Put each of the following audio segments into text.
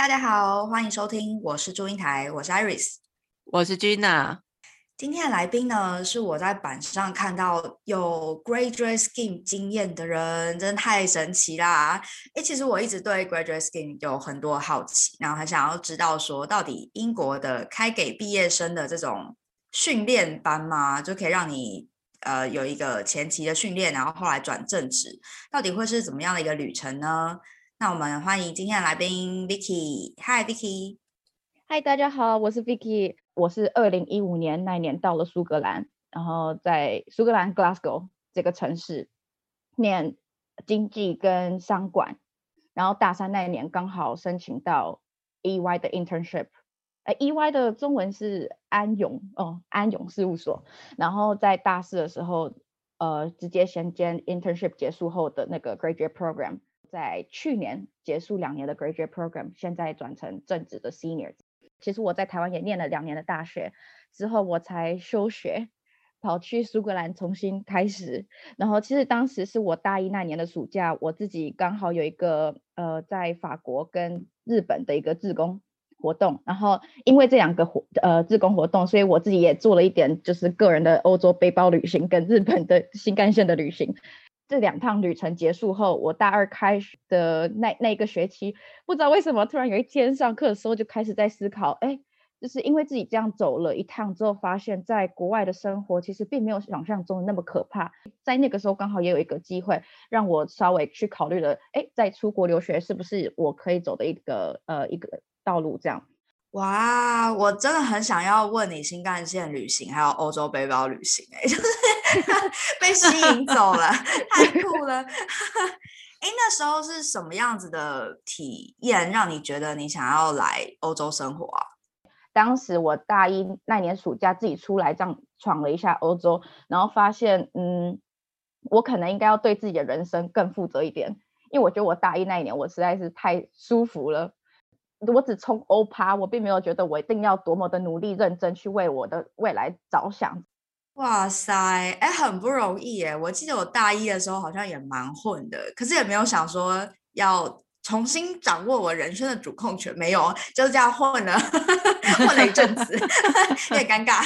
大家好，欢迎收听，我是祝英台，我是 Iris，我是 Gina。今天的来宾呢，是我在板上看到有 Graduate Scheme 经验的人，真的太神奇啦！哎，其实我一直对 Graduate Scheme 有很多好奇，然后很想要知道说，到底英国的开给毕业生的这种训练班嘛，就可以让你呃有一个前期的训练，然后后来转正职，到底会是怎么样的一个旅程呢？那我们欢迎今天的来宾 Vicky。Hi Vicky。Hi 大家好，我是 Vicky。我是二零一五年那一年到了苏格兰，然后在苏格兰 Glasgow 这个城市念经济跟商管，然后大三那一年刚好申请到 EY 的 internship。哎，EY 的中文是安永哦，安永事务所。然后在大四的时候，呃，直接衔接 internship 结束后的那个 graduate program。在去年结束两年的 graduate program，现在转成正职的 senior。其实我在台湾也念了两年的大学，之后我才休学，跑去苏格兰重新开始。然后其实当时是我大一那年的暑假，我自己刚好有一个呃在法国跟日本的一个自工活动，然后因为这两个活呃自工活动，所以我自己也做了一点就是个人的欧洲背包旅行跟日本的新干线的旅行。这两趟旅程结束后，我大二开始的那那个学期，不知道为什么突然有一天上课的时候就开始在思考，哎，就是因为自己这样走了一趟之后，发现在国外的生活其实并没有想象中的那么可怕。在那个时候刚好也有一个机会，让我稍微去考虑了，哎，在出国留学是不是我可以走的一个呃一个道路这样。哇，我真的很想要问你新干线旅行，还有欧洲背包旅行，哎，就是 被吸引走了，太酷了。哎，那时候是什么样子的体验，让你觉得你想要来欧洲生活啊？当时我大一那年暑假自己出来这样闯了一下欧洲，然后发现，嗯，我可能应该要对自己的人生更负责一点，因为我觉得我大一那一年我实在是太舒服了。我只冲欧趴，我并没有觉得我一定要多么的努力认真去为我的未来着想。哇塞，哎，很不容易耶！我记得我大一的时候好像也蛮混的，可是也没有想说要重新掌握我人生的主控权，没有，就是这样混了，混了一阵子 有点尴尬。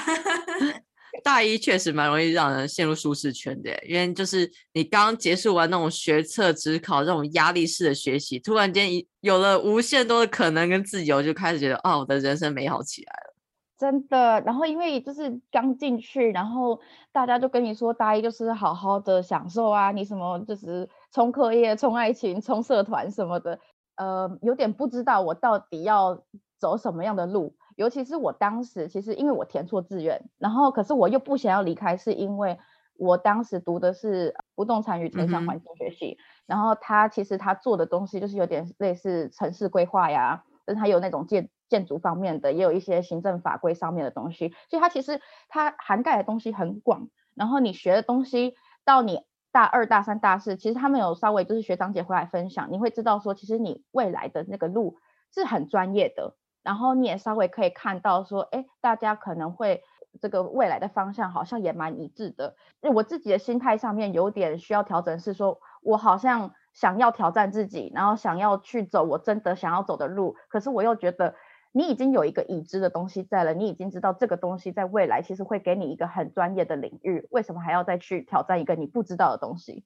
大一确实蛮容易让人陷入舒适圈的，因为就是你刚结束完那种学测、职考这种压力式的学习，突然间一有了无限多的可能跟自由，就开始觉得哦，我的人生美好起来了。真的，然后因为就是刚进去，然后大家就跟你说，大一就是好好的享受啊，你什么就是冲课业、冲爱情、冲社团什么的，呃，有点不知道我到底要走什么样的路。尤其是我当时，其实因为我填错志愿，然后可是我又不想要离开，是因为我当时读的是不动产与城乡环境学系，然后他其实他做的东西就是有点类似城市规划呀，但是他有那种建建筑方面的，也有一些行政法规上面的东西，所以它其实它涵盖的东西很广。然后你学的东西到你大二、大三、大四，其实他们有稍微就是学长姐回来分享，你会知道说，其实你未来的那个路是很专业的。然后你也稍微可以看到说，哎，大家可能会这个未来的方向好像也蛮一致的。我自己的心态上面有点需要调整，是说我好像想要挑战自己，然后想要去走我真的想要走的路。可是我又觉得你已经有一个已知的东西在了，你已经知道这个东西在未来其实会给你一个很专业的领域，为什么还要再去挑战一个你不知道的东西？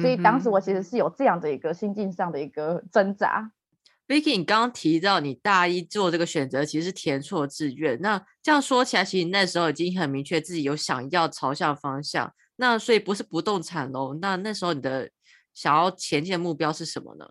所以当时我其实是有这样的一个心境上的一个挣扎。Vicky，你刚刚提到你大一做这个选择，其实是填错志愿。那这样说起来，其实你那时候已经很明确自己有想要朝向方向。那所以不是不动产喽？那那时候你的想要前进的目标是什么呢？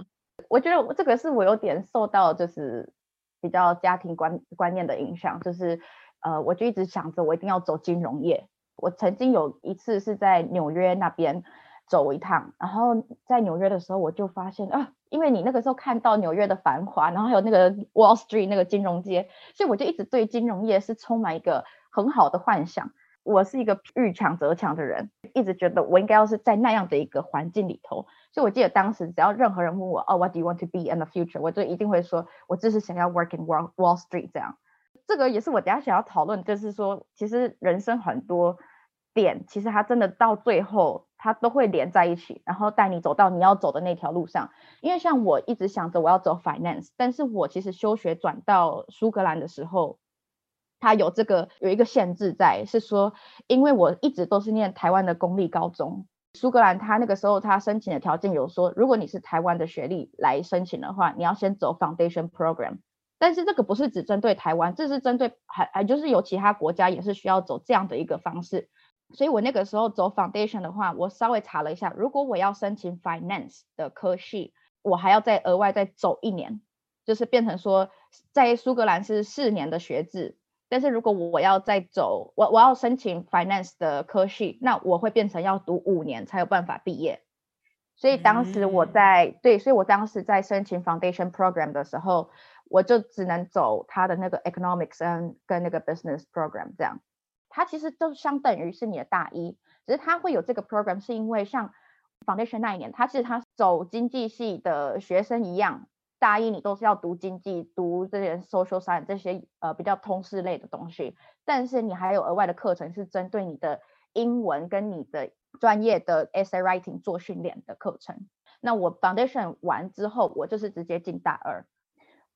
我觉得这个是我有点受到就是比较家庭观观念的影响，就是呃，我就一直想着我一定要走金融业。我曾经有一次是在纽约那边。走一趟，然后在纽约的时候，我就发现啊，因为你那个时候看到纽约的繁华，然后还有那个 Wall Street 那个金融街，所以我就一直对金融业是充满一个很好的幻想。我是一个遇强则强的人，一直觉得我应该要是在那样的一个环境里头。所以我记得当时只要任何人问我，哦，What do you want to be in the future？我就一定会说，我就是想要 work in Wall Wall Street 这样。这个也是我等下想要讨论，就是说，其实人生很多点，其实它真的到最后。它都会连在一起，然后带你走到你要走的那条路上。因为像我一直想着我要走 finance，但是我其实休学转到苏格兰的时候，它有这个有一个限制在，是说因为我一直都是念台湾的公立高中，苏格兰它那个时候它申请的条件有说，如果你是台湾的学历来申请的话，你要先走 foundation program。但是这个不是只针对台湾，这是针对还还就是有其他国家也是需要走这样的一个方式。所以我那个时候走 foundation 的话，我稍微查了一下，如果我要申请 finance 的科系，我还要再额外再走一年，就是变成说在苏格兰是四年的学制，但是如果我要再走，我我要申请 finance 的科系，那我会变成要读五年才有办法毕业。所以当时我在对，所以我当时在申请 foundation program 的时候，我就只能走他的那个 economics 跟跟那个 business program 这样。它其实都相等于是你的大一，只是它会有这个 program，是因为像 foundation 那一年，它其实它走经济系的学生一样，大一你都是要读经济，读这些 social science 这些呃比较通识类的东西，但是你还有额外的课程是针对你的英文跟你的专业的 essay writing 做训练的课程。那我 foundation 完之后，我就是直接进大二。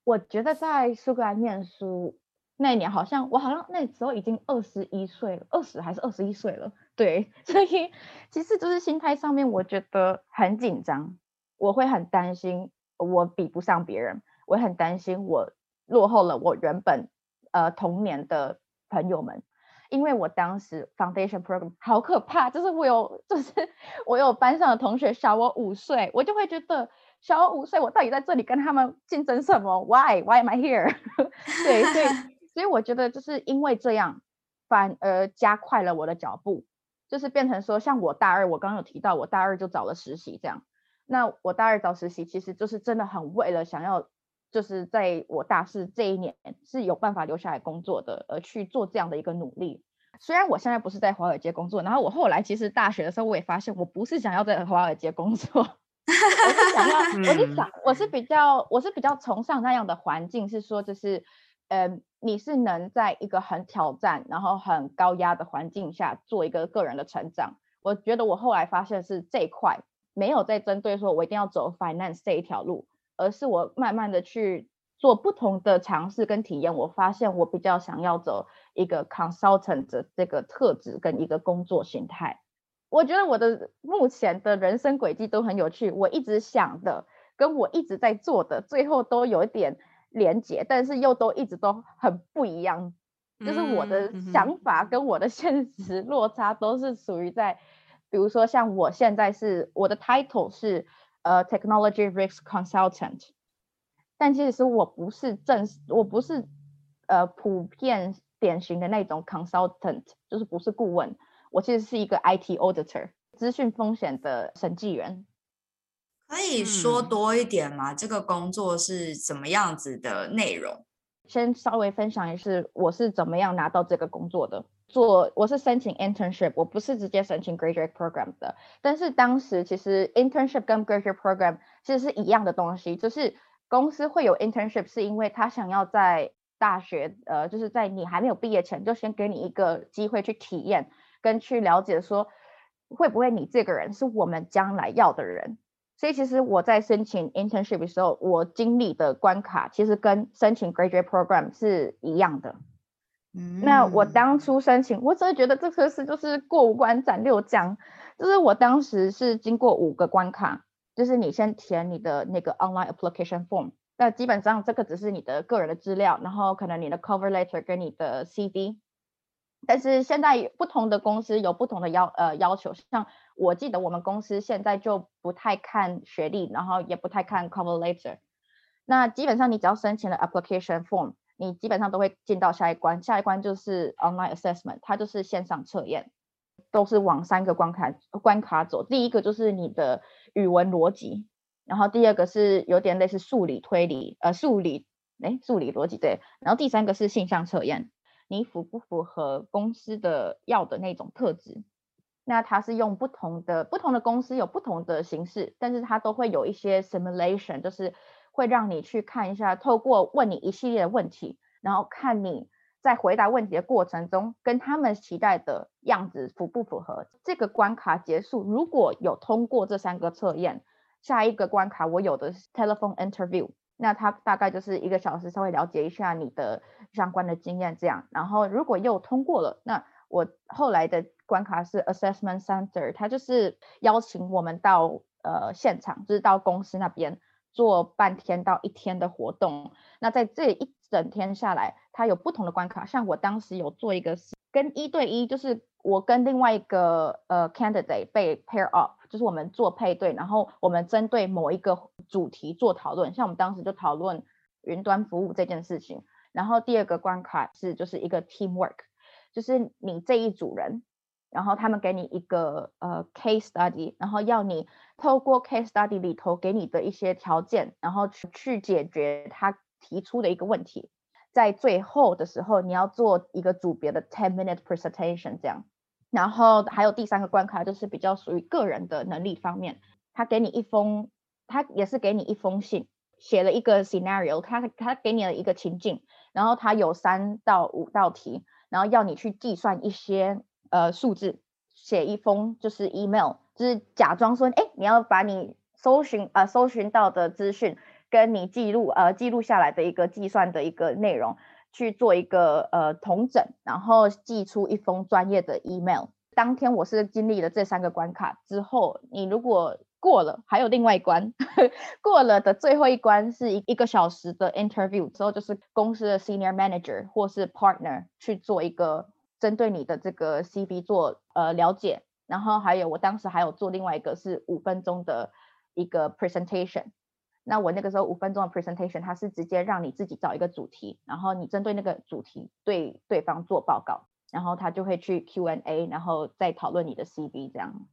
我觉得在苏格兰念书。那一年好像我好像那时候已经二十一岁了，二十还是二十一岁了，对，所以其实就是心态上面我觉得很紧张，我会很担心我比不上别人，我很担心我落后了我原本呃童年的朋友们，因为我当时 foundation program 好可怕，就是我有 就是我有班上的同学小我五岁，我就会觉得小我五岁，我到底在这里跟他们竞争什么？Why Why am I here？对，所以。所以我觉得就是因为这样，反而加快了我的脚步，就是变成说，像我大二，我刚刚有提到，我大二就找了实习，这样。那我大二找实习，其实就是真的很为了想要，就是在我大四这一年是有办法留下来工作的，而去做这样的一个努力。虽然我现在不是在华尔街工作，然后我后来其实大学的时候，我也发现我不是想要在华尔街工作，我是想要，我是想，我是比较，我是比较崇尚那样的环境，是说就是，呃。你是能在一个很挑战，然后很高压的环境下做一个个人的成长。我觉得我后来发现是这一块没有在针对说我一定要走 finance 这一条路，而是我慢慢的去做不同的尝试跟体验。我发现我比较想要走一个 consultant 的这个特质跟一个工作形态。我觉得我的目前的人生轨迹都很有趣。我一直想的跟我一直在做的，最后都有一点。连接，但是又都一直都很不一样，就是我的想法跟我的 现实落差都是属于在，比如说像我现在是我的 title 是呃 technology risk consultant，但其实我不是正，我不是呃普遍典型的那种 consultant，就是不是顾问，我其实是一个 IT auditor，资讯风险的审计员。可以说多一点吗？这个工作是怎么样子的内容？先稍微分享一下，我是怎么样拿到这个工作的。做我是申请 internship，我不是直接申请 graduate program 的。但是当时其实 internship 跟 graduate program 其实是一样的东西，就是公司会有 internship，是因为他想要在大学，呃，就是在你还没有毕业前，就先给你一个机会去体验跟去了解，说会不会你这个人是我们将来要的人。所以其实我在申请 internship 的时候，我经历的关卡其实跟申请 graduate program 是一样的。嗯，那我当初申请，我真的觉得这个是就是过五关斩六将，就是我当时是经过五个关卡，就是你先填你的那个 online application form，那基本上这个只是你的个人的资料，然后可能你的 cover letter 跟你的 CV。但是现在不同的公司有不同的要呃要求，像我记得我们公司现在就不太看学历，然后也不太看 cover letter。那基本上你只要申请了 application form，你基本上都会进到下一关，下一关就是 online assessment，它就是线上测验，都是往三个关卡关卡走。第一个就是你的语文逻辑，然后第二个是有点类似数理推理，呃数理哎数理逻辑对，然后第三个是性向测验，你符不符合公司的要的那种特质？那它是用不同的不同的公司有不同的形式，但是它都会有一些 simulation，就是会让你去看一下，透过问你一系列的问题，然后看你在回答问题的过程中，跟他们期待的样子符不符合？这个关卡结束，如果有通过这三个测验，下一个关卡我有的 telephone interview，那他大概就是一个小时，稍微了解一下你的相关的经验这样。然后如果又通过了，那我后来的关卡是 assessment center，他就是邀请我们到呃现场，就是到公司那边做半天到一天的活动。那在这一整天下来，它有不同的关卡。像我当时有做一个跟一对一，就是我跟另外一个呃 candidate 被 pair up，就是我们做配对，然后我们针对某一个主题做讨论。像我们当时就讨论云端服务这件事情。然后第二个关卡是就是一个 teamwork，就是你这一组人，然后他们给你一个呃 case study，然后要你透过 case study 里头给你的一些条件，然后去去解决他。提出的一个问题，在最后的时候，你要做一个组别的 ten minute presentation 这样，然后还有第三个关卡就是比较属于个人的能力方面，他给你一封，他也是给你一封信，写了一个 scenario，他他给你了一个情境，然后他有三到五道题，然后要你去计算一些呃数字，写一封就是 email，就是假装说，哎，你要把你搜寻呃搜寻到的资讯。跟你记录呃记录下来的一个计算的一个内容去做一个呃同整，然后寄出一封专业的 email。当天我是经历了这三个关卡之后，你如果过了，还有另外一关，过了的最后一关是一一个小时的 interview 之后，就是公司的 senior manager 或是 partner 去做一个针对你的这个 CV 做呃了解，然后还有我当时还有做另外一个是五分钟的一个 presentation。那我那个时候五分钟的 presentation，它是直接让你自己找一个主题，然后你针对那个主题对对方做报告，然后他就会去 Q&A，然后再讨论你的 CV 这样。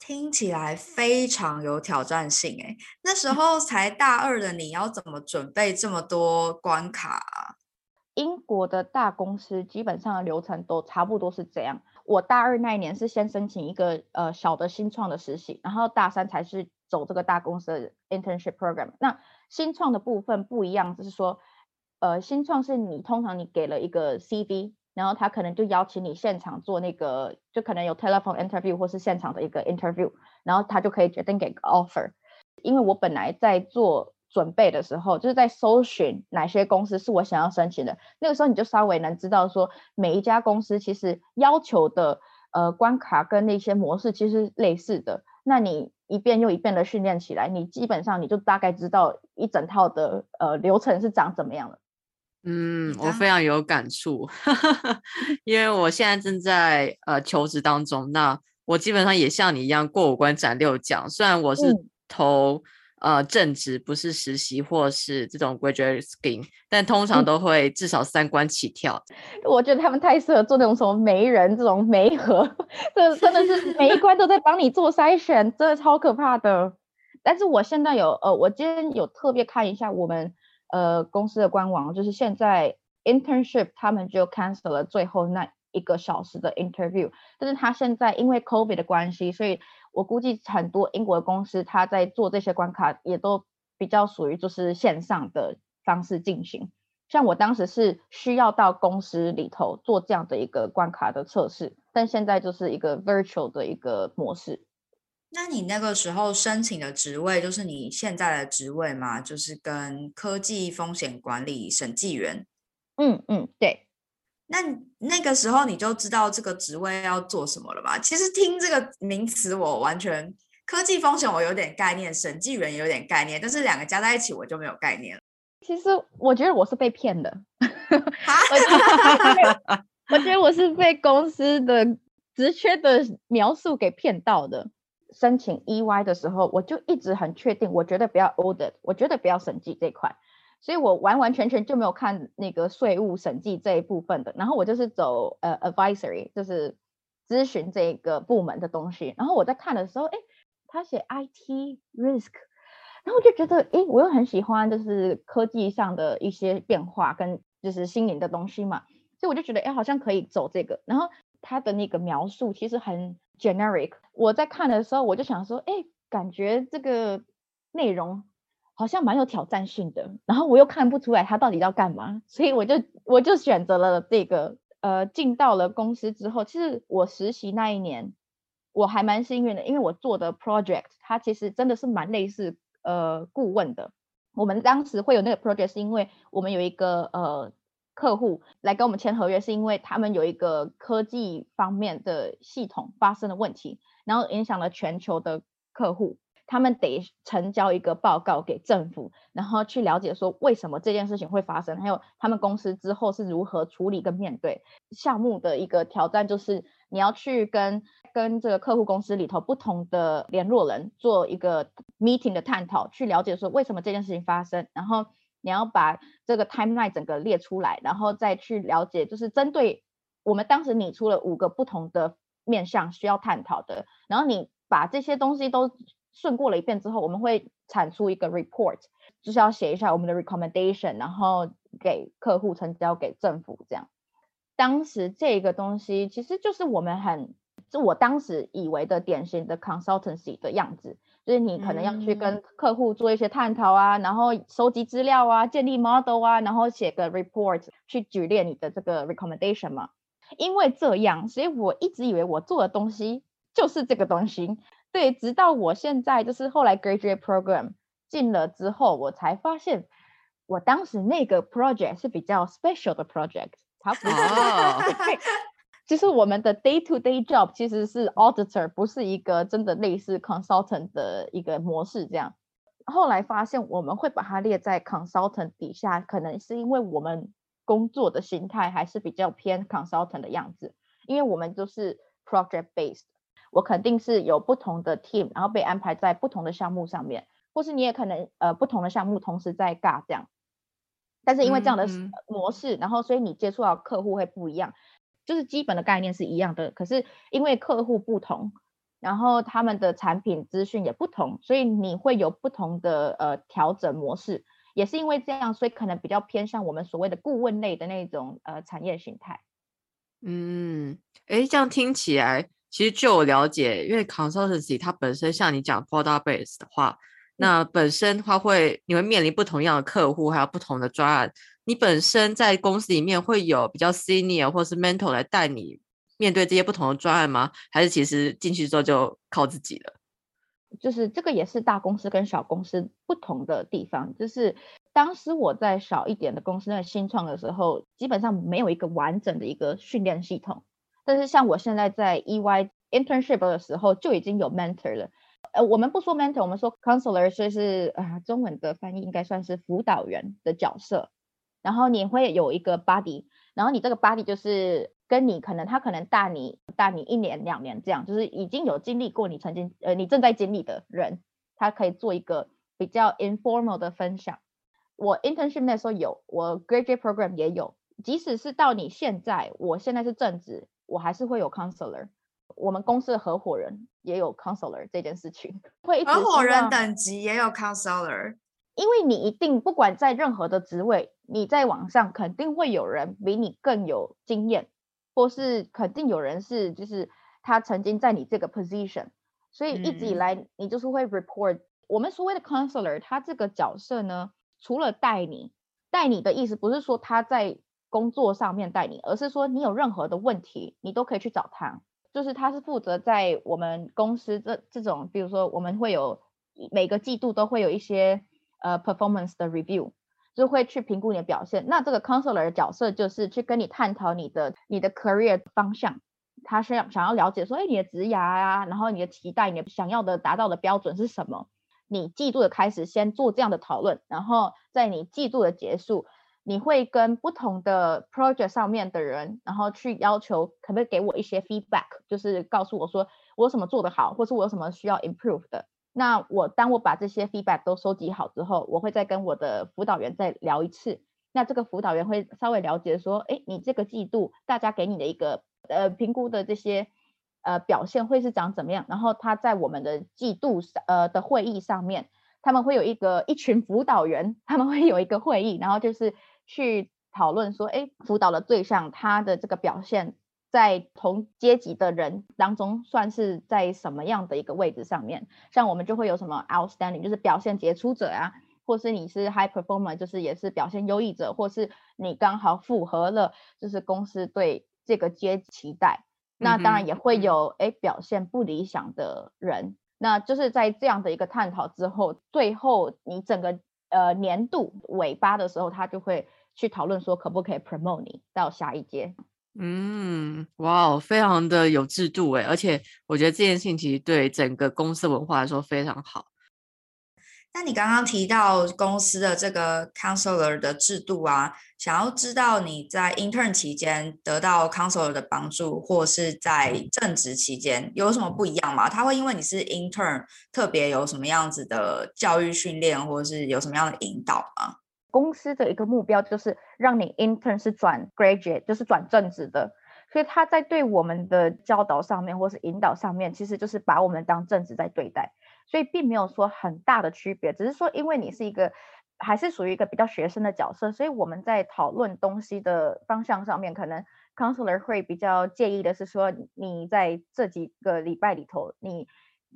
听起来非常有挑战性诶，那时候才大二的你要怎么准备这么多关卡？英国的大公司基本上的流程都差不多是这样。我大二那一年是先申请一个呃小的新创的实习，然后大三才是。走这个大公司的 internship program，那新创的部分不一样，就是说，呃，新创是你通常你给了一个 CV，然后他可能就邀请你现场做那个，就可能有 telephone interview 或是现场的一个 interview，然后他就可以决定给个 offer。因为我本来在做准备的时候，就是在搜寻哪些公司是我想要申请的，那个时候你就稍微能知道说，每一家公司其实要求的呃关卡跟那些模式其实类似的，那你。一遍又一遍的训练起来，你基本上你就大概知道一整套的呃流程是长怎么样的。嗯，我非常有感触，因为我现在正在呃求职当中，那我基本上也像你一样过五关斩六将，虽然我是投。呃，正职不是实习或是这种 graduate scheme，但通常都会至少三关起跳。我觉得他们太适合做那种什么媒人这种媒合，这真的是每一关都在帮你做筛选，真的超可怕的。但是我现在有呃，我今天有特别看一下我们呃公司的官网，就是现在 internship 他们就 cancel 了最后那一个小时的 interview，但是他现在因为 COVID 的关系，所以。我估计很多英国的公司，他在做这些关卡，也都比较属于就是线上的方式进行。像我当时是需要到公司里头做这样的一个关卡的测试，但现在就是一个 virtual 的一个模式。那你那个时候申请的职位就是你现在的职位吗？就是跟科技风险管理审计员？嗯嗯，对。那那个时候你就知道这个职位要做什么了吧？其实听这个名词，我完全科技风险我有点概念，审计员有点概念，但是两个加在一起我就没有概念了。其实我觉得我是被骗的，我觉得我是被公司的职缺的描述给骗到的。申请 EY 的时候，我就一直很确定，我觉得不要 audit，我觉得不要审计这块。所以我完完全全就没有看那个税务审计这一部分的，然后我就是走呃 advisory，就是咨询这个部门的东西。然后我在看的时候，哎，他写 IT risk，然后我就觉得，哎，我又很喜欢就是科技上的一些变化跟就是新颖的东西嘛，所以我就觉得，哎，好像可以走这个。然后他的那个描述其实很 generic，我在看的时候我就想说，哎，感觉这个内容。好像蛮有挑战性的，然后我又看不出来他到底要干嘛，所以我就我就选择了这个。呃，进到了公司之后，其实我实习那一年，我还蛮幸运的，因为我做的 project 它其实真的是蛮类似呃顾问的。我们当时会有那个 project，是因为我们有一个呃客户来跟我们签合约，是因为他们有一个科技方面的系统发生了问题，然后影响了全球的客户。他们得成交一个报告给政府，然后去了解说为什么这件事情会发生，还有他们公司之后是如何处理跟面对项目的一个挑战，就是你要去跟跟这个客户公司里头不同的联络人做一个 meeting 的探讨，去了解说为什么这件事情发生，然后你要把这个 timeline 整个列出来，然后再去了解，就是针对我们当时拟出了五个不同的面向需要探讨的，然后你把这些东西都。顺过了一遍之后，我们会产出一个 report，就是要写一下我们的 recommendation，然后给客户成交给政府这样。当时这个东西其实就是我们很，就我当时以为的典型的 consultancy 的样子，就是你可能要去跟客户做一些探讨啊，然后收集资料啊，建立 model 啊，然后写个 report 去举列你的这个 recommendation 嘛。因为这样，所以我一直以为我做的东西就是这个东西。对，直到我现在就是后来 graduate program 进了之后，我才发现我当时那个 project 是比较 special 的 project。它不是，其实我们的 day to day job 其实是 auditor，不是一个真的类似 consultant 的一个模式这样。后来发现我们会把它列在 consultant 底下，可能是因为我们工作的形态还是比较偏 consultant 的样子，因为我们都是 project based。我肯定是有不同的 team，然后被安排在不同的项目上面，或是你也可能呃不同的项目同时在尬这样，但是因为这样的模式，然后所以你接触到客户会不一样，就是基本的概念是一样的，可是因为客户不同，然后他们的产品资讯也不同，所以你会有不同的呃调整模式，也是因为这样，所以可能比较偏向我们所谓的顾问类的那种呃产业形态。嗯，哎，这样听起来。其实就我了解，因为 consultancy 它本身像你讲 product base 的话，那本身它会你会面临不同样的客户，还有不同的专案。你本身在公司里面会有比较 senior 或是 mentor 来带你面对这些不同的专案吗？还是其实进去之后就靠自己了？就是这个也是大公司跟小公司不同的地方。就是当时我在小一点的公司那新创的时候，基本上没有一个完整的一个训练系统。但是像我现在在 EY internship 的时候就已经有 mentor 了，呃，我们不说 mentor，我们说 counselor，所以是啊，中文的翻译应该算是辅导员的角色。然后你会有一个 buddy，然后你这个 buddy 就是跟你可能他可能大你大你一年两年这样，就是已经有经历过你曾经呃你正在经历的人，他可以做一个比较 informal 的分享。我 internship 那时候有，我 graduate program 也有，即使是到你现在，我现在是正职。我还是会有 counselor，我们公司的合伙人也有 counselor 这件事情，会合伙人等级也有 counselor，因为你一定不管在任何的职位，你在网上肯定会有人比你更有经验，或是肯定有人是就是他曾经在你这个 position，所以一直以来你就是会 report。我们所谓的 counselor，他这个角色呢，除了带你，带你的意思不是说他在。工作上面带你，而是说你有任何的问题，你都可以去找他。就是他是负责在我们公司这这种，比如说我们会有每个季度都会有一些呃 performance 的 review，就会去评估你的表现。那这个 counselor 的角色就是去跟你探讨你的你的 career 方向，他是要想要了解说，哎，你的职涯啊，然后你的期待，你想要的达到的标准是什么？你季度的开始先做这样的讨论，然后在你季度的结束。你会跟不同的 project 上面的人，然后去要求可不可以给我一些 feedback，就是告诉我说我有什么做得好，或是我有什么需要 improve 的。那我当我把这些 feedback 都收集好之后，我会再跟我的辅导员再聊一次。那这个辅导员会稍微了解说，哎，你这个季度大家给你的一个呃评估的这些呃表现会是长怎么样？然后他在我们的季度呃的会议上面，他们会有一个一群辅导员，他们会有一个会议，然后就是。去讨论说，哎，辅导的对象他的这个表现，在同阶级的人当中，算是在什么样的一个位置上面？像我们就会有什么 outstanding，就是表现杰出者啊，或是你是 high performer，就是也是表现优异者，或是你刚好符合了就是公司对这个阶期待，那当然也会有哎表现不理想的人，那就是在这样的一个探讨之后，最后你整个呃年度尾巴的时候，他就会去讨论说可不可以 promote 你到下一阶。嗯，哇哦，非常的有制度诶，而且我觉得这件事情其实对整个公司文化来说非常好。那你刚刚提到公司的这个 counselor 的制度啊，想要知道你在 intern 期间得到 counselor 的帮助，或是在正职期间有什么不一样吗？他会因为你是 intern 特别有什么样子的教育训练，或者是有什么样的引导吗？公司的一个目标就是让你 intern 是转 graduate，就是转正职的，所以他在对我们的教导上面或是引导上面，其实就是把我们当正职在对待，所以并没有说很大的区别，只是说因为你是一个还是属于一个比较学生的角色，所以我们在讨论东西的方向上面，可能 counselor 会比较介意的是说你在这几个礼拜里头你。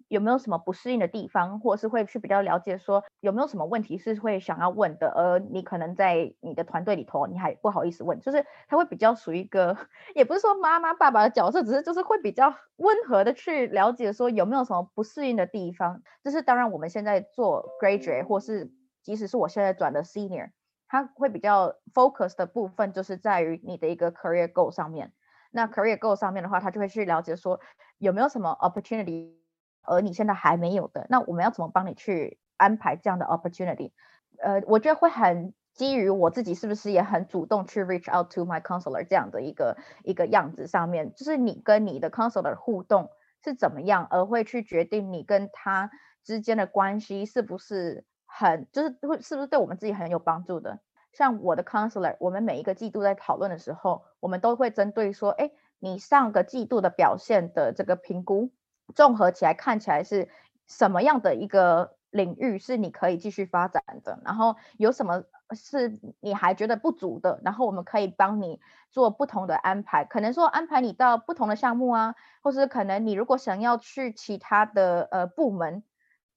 有没有什么不适应的地方，或者是会去比较了解说有没有什么问题是会想要问的，而你可能在你的团队里头你还不好意思问，就是他会比较属于一个，也不是说妈妈爸爸的角色，只是就是会比较温和的去了解说有没有什么不适应的地方。就是当然我们现在做 graduate 或是即使是我现在转的 senior，他会比较 focus 的部分就是在于你的一个 career goal 上面。那 career goal 上面的话，他就会去了解说有没有什么 opportunity。而你现在还没有的，那我们要怎么帮你去安排这样的 opportunity？呃，我觉得会很基于我自己是不是也很主动去 reach out to my counselor 这样的一个一个样子上面，就是你跟你的 counselor 互动是怎么样，而会去决定你跟他之间的关系是不是很，就是会是不是对我们自己很有帮助的。像我的 counselor，我们每一个季度在讨论的时候，我们都会针对说，哎，你上个季度的表现的这个评估。综合起来看起来是什么样的一个领域是你可以继续发展的？然后有什么是你还觉得不足的？然后我们可以帮你做不同的安排，可能说安排你到不同的项目啊，或是可能你如果想要去其他的呃部门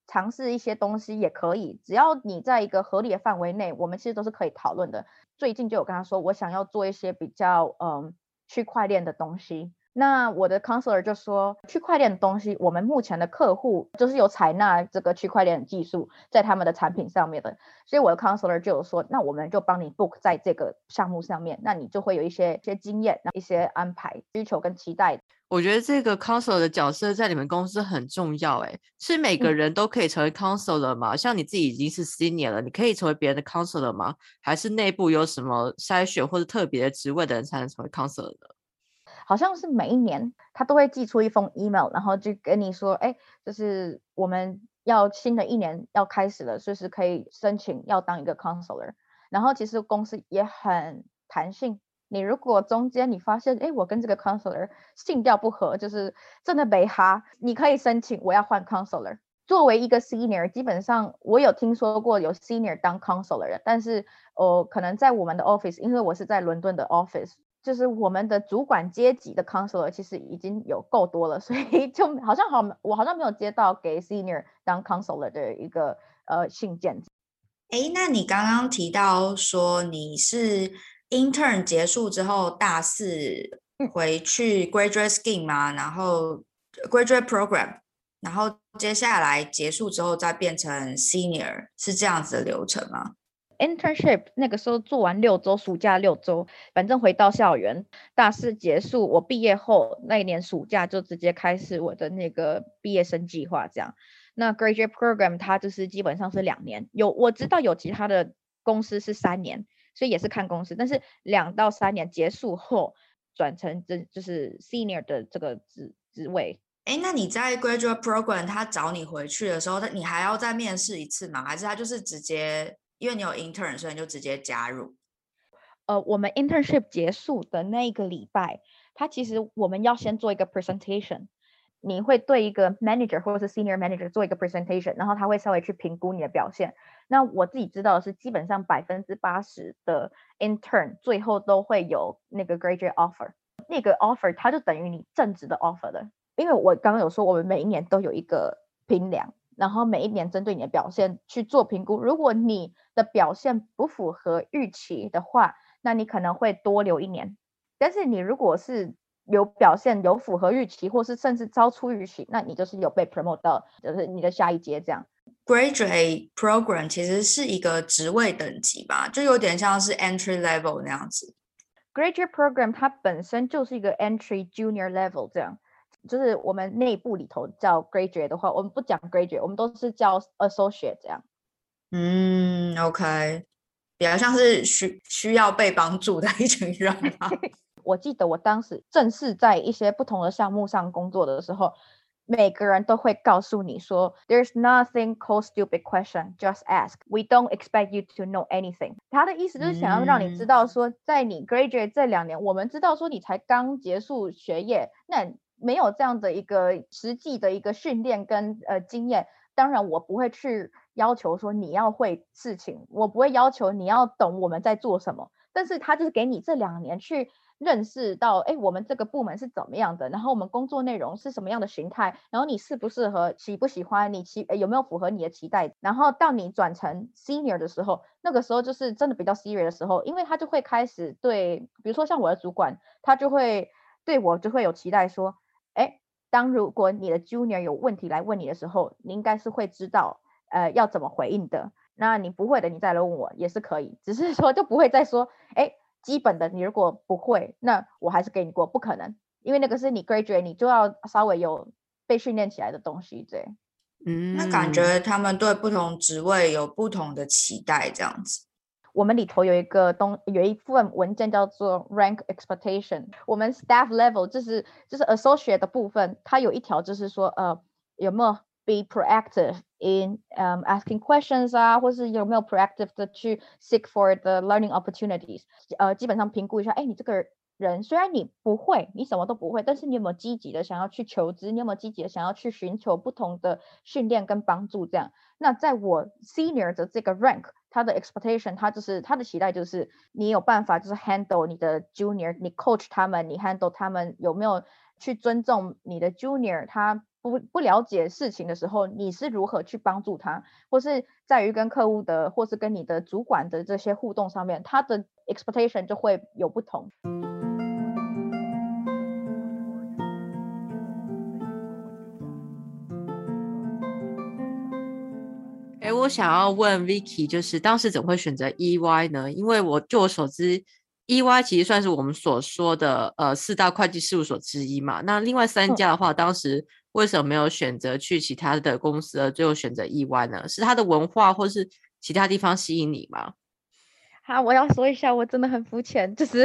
尝试一些东西也可以，只要你在一个合理的范围内，我们其实都是可以讨论的。最近就有跟他说，我想要做一些比较嗯区块链的东西。那我的 counselor 就说，区块链的东西，我们目前的客户就是有采纳这个区块链技术在他们的产品上面的，所以我的 counselor 就有说，那我们就帮你 book 在这个项目上面，那你就会有一些一些经验、一些安排、需求跟期待。我觉得这个 counselor 的角色在你们公司很重要，哎，是每个人都可以成为 counselor 吗？像你自己已经是 senior 了，你可以成为别人的 counselor 吗？还是内部有什么筛选或者特别的职位的人才能成为 counselor 的？好像是每一年他都会寄出一封 email，然后就跟你说，哎，就是我们要新的一年要开始了，随时可以申请要当一个 counselor。然后其实公司也很弹性，你如果中间你发现，哎，我跟这个 counselor 性调不合，就是真的没哈，你可以申请我要换 counselor。作为一个 senior，基本上我有听说过有 senior 当 counselor，的但是呃，可能在我们的 office，因为我是在伦敦的 office。就是我们的主管阶级的 counselor 其实已经有够多了，所以就好像好，我好像没有接到给 senior 当 counselor 的一个呃信件。哎，那你刚刚提到说你是 intern 结束之后大四回去 graduate scheme 吗？然后 graduate program，然后接下来结束之后再变成 senior，是这样子的流程吗？internship 那个时候做完六周，暑假六周，反正回到校园，大四结束，我毕业后那一年暑假就直接开始我的那个毕业生计划。这样，那 graduate program 它就是基本上是两年，有我知道有其他的公司是三年，所以也是看公司，但是两到三年结束后转成这就是 senior 的这个职职位。哎，那你在 graduate program 他找你回去的时候，他你还要再面试一次吗？还是他就是直接？因为你有 intern，所以你就直接加入。呃，我们 internship 结束的那一个礼拜，他其实我们要先做一个 presentation。你会对一个 manager 或者是 senior manager 做一个 presentation，然后他会稍微去评估你的表现。那我自己知道的是，基本上百分之八十的 intern 最后都会有那个 graduate offer。那个 offer 它就等于你正职的 offer 的。因为我刚刚有说，我们每一年都有一个评量。然后每一年针对你的表现去做评估。如果你的表现不符合预期的话，那你可能会多留一年。但是你如果是有表现有符合预期，或是甚至超出预期，那你就是有被 promote 到，就是你的下一阶这样。Graduate program 其实是一个职位等级吧，就有点像是 entry level 那样子。Graduate program 它本身就是一个 entry junior level 这样，就是我们内部里头叫 graduate 的话，我们不讲 graduate，我们都是叫 associate 这样。嗯，OK，比较像是需需要被帮助的一群人吧。我记得我当时正式在一些不同的项目上工作的时候，每个人都会告诉你说，There's nothing called stupid question, just ask. We don't expect you to know anything. 他的意思就是想要让你知道说，在你 graduate 这两年，我们知道说你才刚结束学业，那没有这样的一个实际的一个训练跟呃经验，当然我不会去要求说你要会事情，我不会要求你要懂我们在做什么，但是他就是给你这两年去。认识到，哎，我们这个部门是怎么样的？然后我们工作内容是什么样的形态？然后你适不适合？喜不喜欢？你期有没有符合你的期待？然后到你转成 senior 的时候，那个时候就是真的比较 serious 的时候，因为他就会开始对，比如说像我的主管，他就会对我就会有期待，说，当如果你的 junior 有问题来问你的时候，你应该是会知道，呃，要怎么回应的。那你不会的，你再来问我也是可以，只是说就不会再说，哎。基本的，你如果不会，那我还是给你过，不可能，因为那个是你 graduate，你就要稍微有被训练起来的东西，对。嗯，那感觉他们对不同职位有不同的期待，这样子。我们里头有一个东，有一份文件叫做 rank expectation。我们 staff level 就是就是 associate 的部分，它有一条就是说，呃，有没有？be proactive in um, asking questions 啊，或是有没有 proactive 的去 seek for the learning opportunities？呃，基本上评估一下，哎，你这个人虽然你不会，你什么都不会，但是你有没有积极的想要去求知？你有没有积极的想要去寻求不同的训练跟帮助？这样，那在我 senior 的这个 rank，他的 expectation，他就是他的期待就是你有办法就是 handle 你的 junior，你 coach 他们，你 handle 他们有没有去尊重你的 junior？他不不了解事情的时候，你是如何去帮助他，或是在于跟客户的，或是跟你的主管的这些互动上面，他的 expectation 就会有不同。哎，我想要问 Vicky，就是当时怎么会选择 EY 呢？因为我据我所知，EY 其实算是我们所说的呃四大会计事务所之一嘛。那另外三家的话，当时。为什么没有选择去其他的公司，而最后选择 EY 呢？是它的文化，或是其他地方吸引你吗？好，我要说一下，我真的很肤浅，就是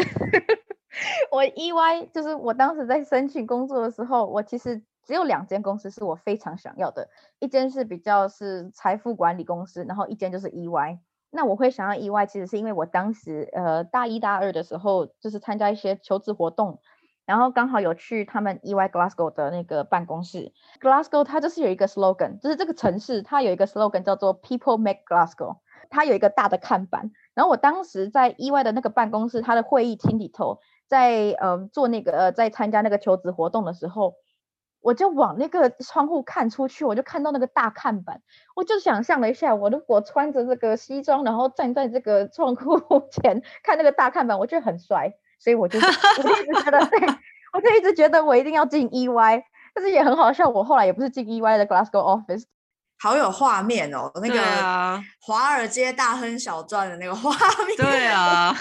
我 EY，就是我当时在申请工作的时候，我其实只有两间公司是我非常想要的，一间是比较是财富管理公司，然后一间就是 EY。那我会想要 EY，其实是因为我当时呃大一大二的时候，就是参加一些求职活动。然后刚好有去他们 EY Glasgow 的那个办公室，Glasgow 它就是有一个 slogan，就是这个城市它有一个 slogan 叫做 People Make Glasgow，它有一个大的看板。然后我当时在 EY 的那个办公室，它的会议厅里头，在呃做那个呃在参加那个求职活动的时候，我就往那个窗户看出去，我就看到那个大看板，我就想象了一下，我如果穿着这个西装，然后站在这个窗户 前看那个大看板，我觉得很帅。所以我就我就一直觉得，对我就一直觉得我一定要进 EY，但是也很好笑，我后来也不是进 EY 的 Glasgow office，好有画面哦，那个华尔街大亨小传的那个画面。对啊，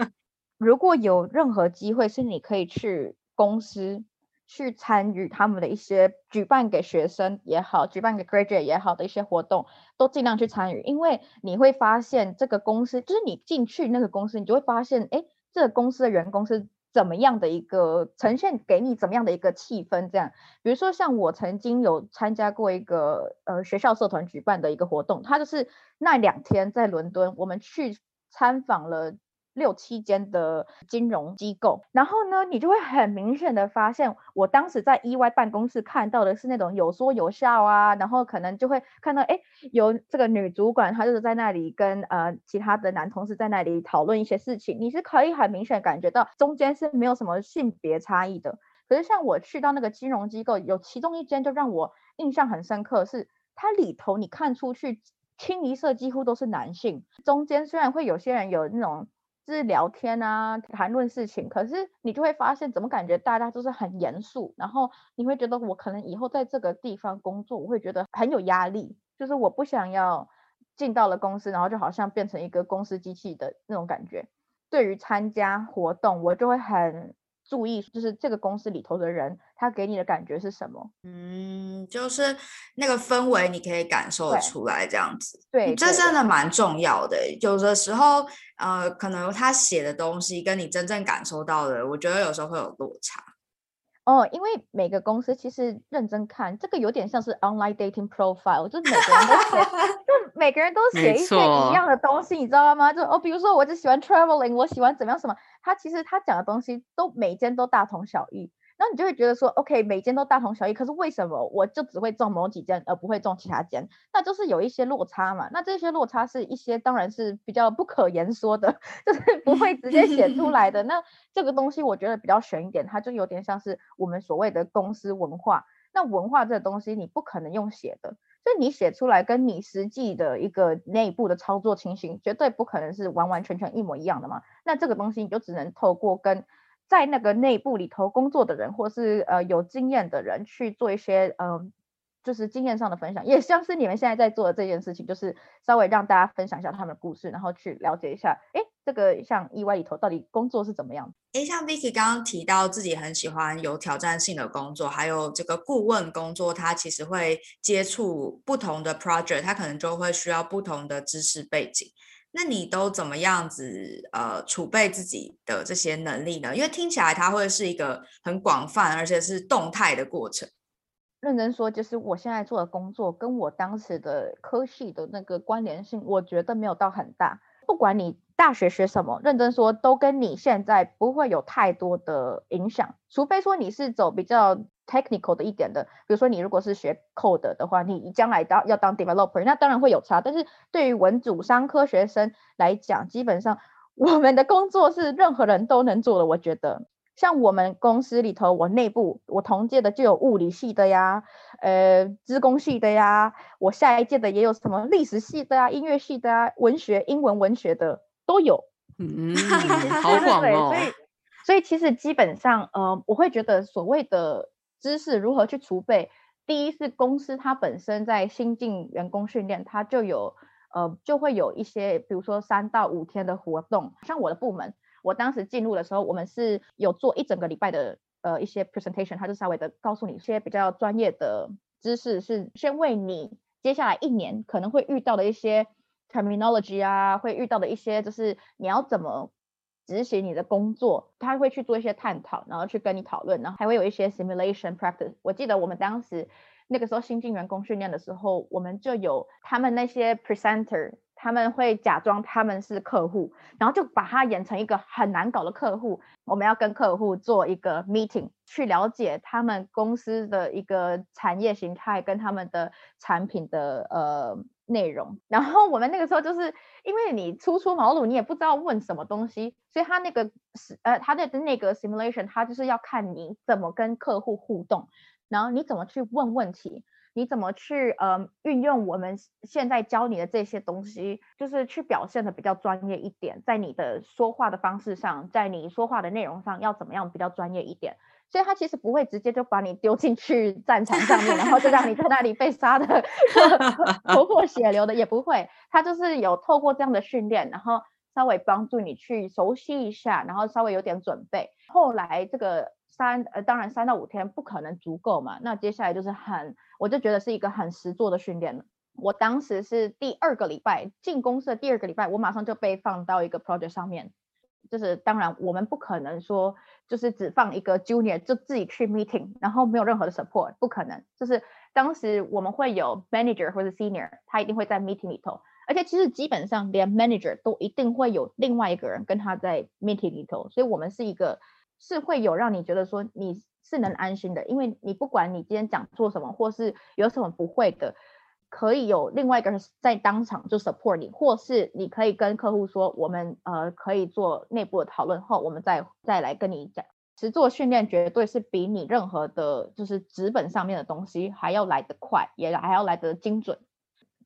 如果有任何机会是你可以去公司去参与他们的一些举办给学生也好，举办给 graduate 也好的一些活动，都尽量去参与，因为你会发现这个公司，就是你进去那个公司，你就会发现，哎。这个公司的员工是怎么样的一个呈现给你怎么样的一个气氛？这样，比如说像我曾经有参加过一个呃学校社团举办的一个活动，它就是那两天在伦敦，我们去参访了。六七间的金融机构，然后呢，你就会很明显的发现，我当时在 EY 办公室看到的是那种有说有笑啊，然后可能就会看到，哎，有这个女主管，她就是在那里跟呃其他的男同事在那里讨论一些事情，你是可以很明显感觉到中间是没有什么性别差异的。可是像我去到那个金融机构，有其中一间就让我印象很深刻是。它里头你看出去清一色几乎都是男性，中间虽然会有些人有那种是聊天啊，谈论事情，可是你就会发现怎么感觉大家都是很严肃，然后你会觉得我可能以后在这个地方工作，我会觉得很有压力，就是我不想要进到了公司，然后就好像变成一个公司机器的那种感觉。对于参加活动，我就会很。注意，就是这个公司里头的人，他给你的感觉是什么？嗯，就是那个氛围，你可以感受出来，这样子。对，这真的蛮重要的。有的时候，呃，可能他写的东西跟你真正感受到的，我觉得有时候会有落差。哦，因为每个公司其实认真看，这个有点像是 online dating profile，就是每个人都写，就每个人都写一些一样的东西，你知道吗？就哦，比如说我就喜欢 traveling，我喜欢怎么样什么，他其实他讲的东西都每间都大同小异。那你就会觉得说，OK，每间都大同小异，可是为什么我就只会中某几间，而不会中其他间？那就是有一些落差嘛。那这些落差是一些当然是比较不可言说的，就是不会直接写出来的。那这个东西我觉得比较悬一点，它就有点像是我们所谓的公司文化。那文化这个东西你不可能用写的，所以你写出来跟你实际的一个内部的操作情形，绝对不可能是完完全全一模一样的嘛。那这个东西你就只能透过跟在那个内部里头工作的人，或是呃有经验的人去做一些嗯，就是经验上的分享，也像是你们现在在做的这件事情，就是稍微让大家分享一下他们的故事，然后去了解一下，哎，这个像意外里头到底工作是怎么样？哎，像 Vicky 刚刚提到自己很喜欢有挑战性的工作，还有这个顾问工作，他其实会接触不同的 project，他可能就会需要不同的知识背景。那你都怎么样子呃储备自己的这些能力呢？因为听起来它会是一个很广泛而且是动态的过程。认真说，就是我现在做的工作跟我当时的科系的那个关联性，我觉得没有到很大。不管你大学学什么，认真说都跟你现在不会有太多的影响，除非说你是走比较。Technical 的一点的，比如说你如果是学 code 的话，你将来当要当 developer，那当然会有差。但是对于文组商科学生来讲，基本上我们的工作是任何人都能做的。我觉得，像我们公司里头，我内部我同届的就有物理系的呀，呃，资工系的呀，我下一届的也有什么历史系的啊，音乐系的啊，文学、英文文学的都有。嗯，好广哦。所以，所以其实基本上，呃，我会觉得所谓的。知识如何去储备？第一是公司它本身在新进员工训练，它就有呃就会有一些，比如说三到五天的活动。像我的部门，我当时进入的时候，我们是有做一整个礼拜的呃一些 presentation，它就稍微的告诉你一些比较专业的知识，是先为你接下来一年可能会遇到的一些 terminology 啊，会遇到的一些就是你要怎么。执行你的工作，他会去做一些探讨，然后去跟你讨论，然后还会有一些 simulation practice。我记得我们当时那个时候新进员工训练的时候，我们就有他们那些 presenter，他们会假装他们是客户，然后就把他演成一个很难搞的客户。我们要跟客户做一个 meeting，去了解他们公司的一个产业形态跟他们的产品的呃。内容，然后我们那个时候就是因为你初出茅庐，你也不知道问什么东西，所以他那个是呃他的那个 simulation，他就是要看你怎么跟客户互动，然后你怎么去问问题，你怎么去呃运用我们现在教你的这些东西，就是去表现的比较专业一点，在你的说话的方式上，在你说话的内容上要怎么样比较专业一点。所以他其实不会直接就把你丢进去战场上面，然后就让你在那里被杀的头破血流的，也不会。他就是有透过这样的训练，然后稍微帮助你去熟悉一下，然后稍微有点准备。后来这个三呃，当然三到五天不可能足够嘛。那接下来就是很，我就觉得是一个很实做的训练了。我当时是第二个礼拜进公司的第二个礼拜，我马上就被放到一个 project 上面。就是当然，我们不可能说就是只放一个 junior 就自己去 meeting，然后没有任何的 support，不可能。就是当时我们会有 manager 或者 senior，他一定会在 meeting 里头，而且其实基本上连 manager 都一定会有另外一个人跟他在 meeting 里头，所以我们是一个是会有让你觉得说你是能安心的，因为你不管你今天讲做什么，或是有什么不会的。可以有另外一个人在当场就 support 你，或是你可以跟客户说，我们呃可以做内部的讨论后，我们再再来跟你讲其实做训练绝对是比你任何的，就是纸本上面的东西还要来得快，也还要来得精准。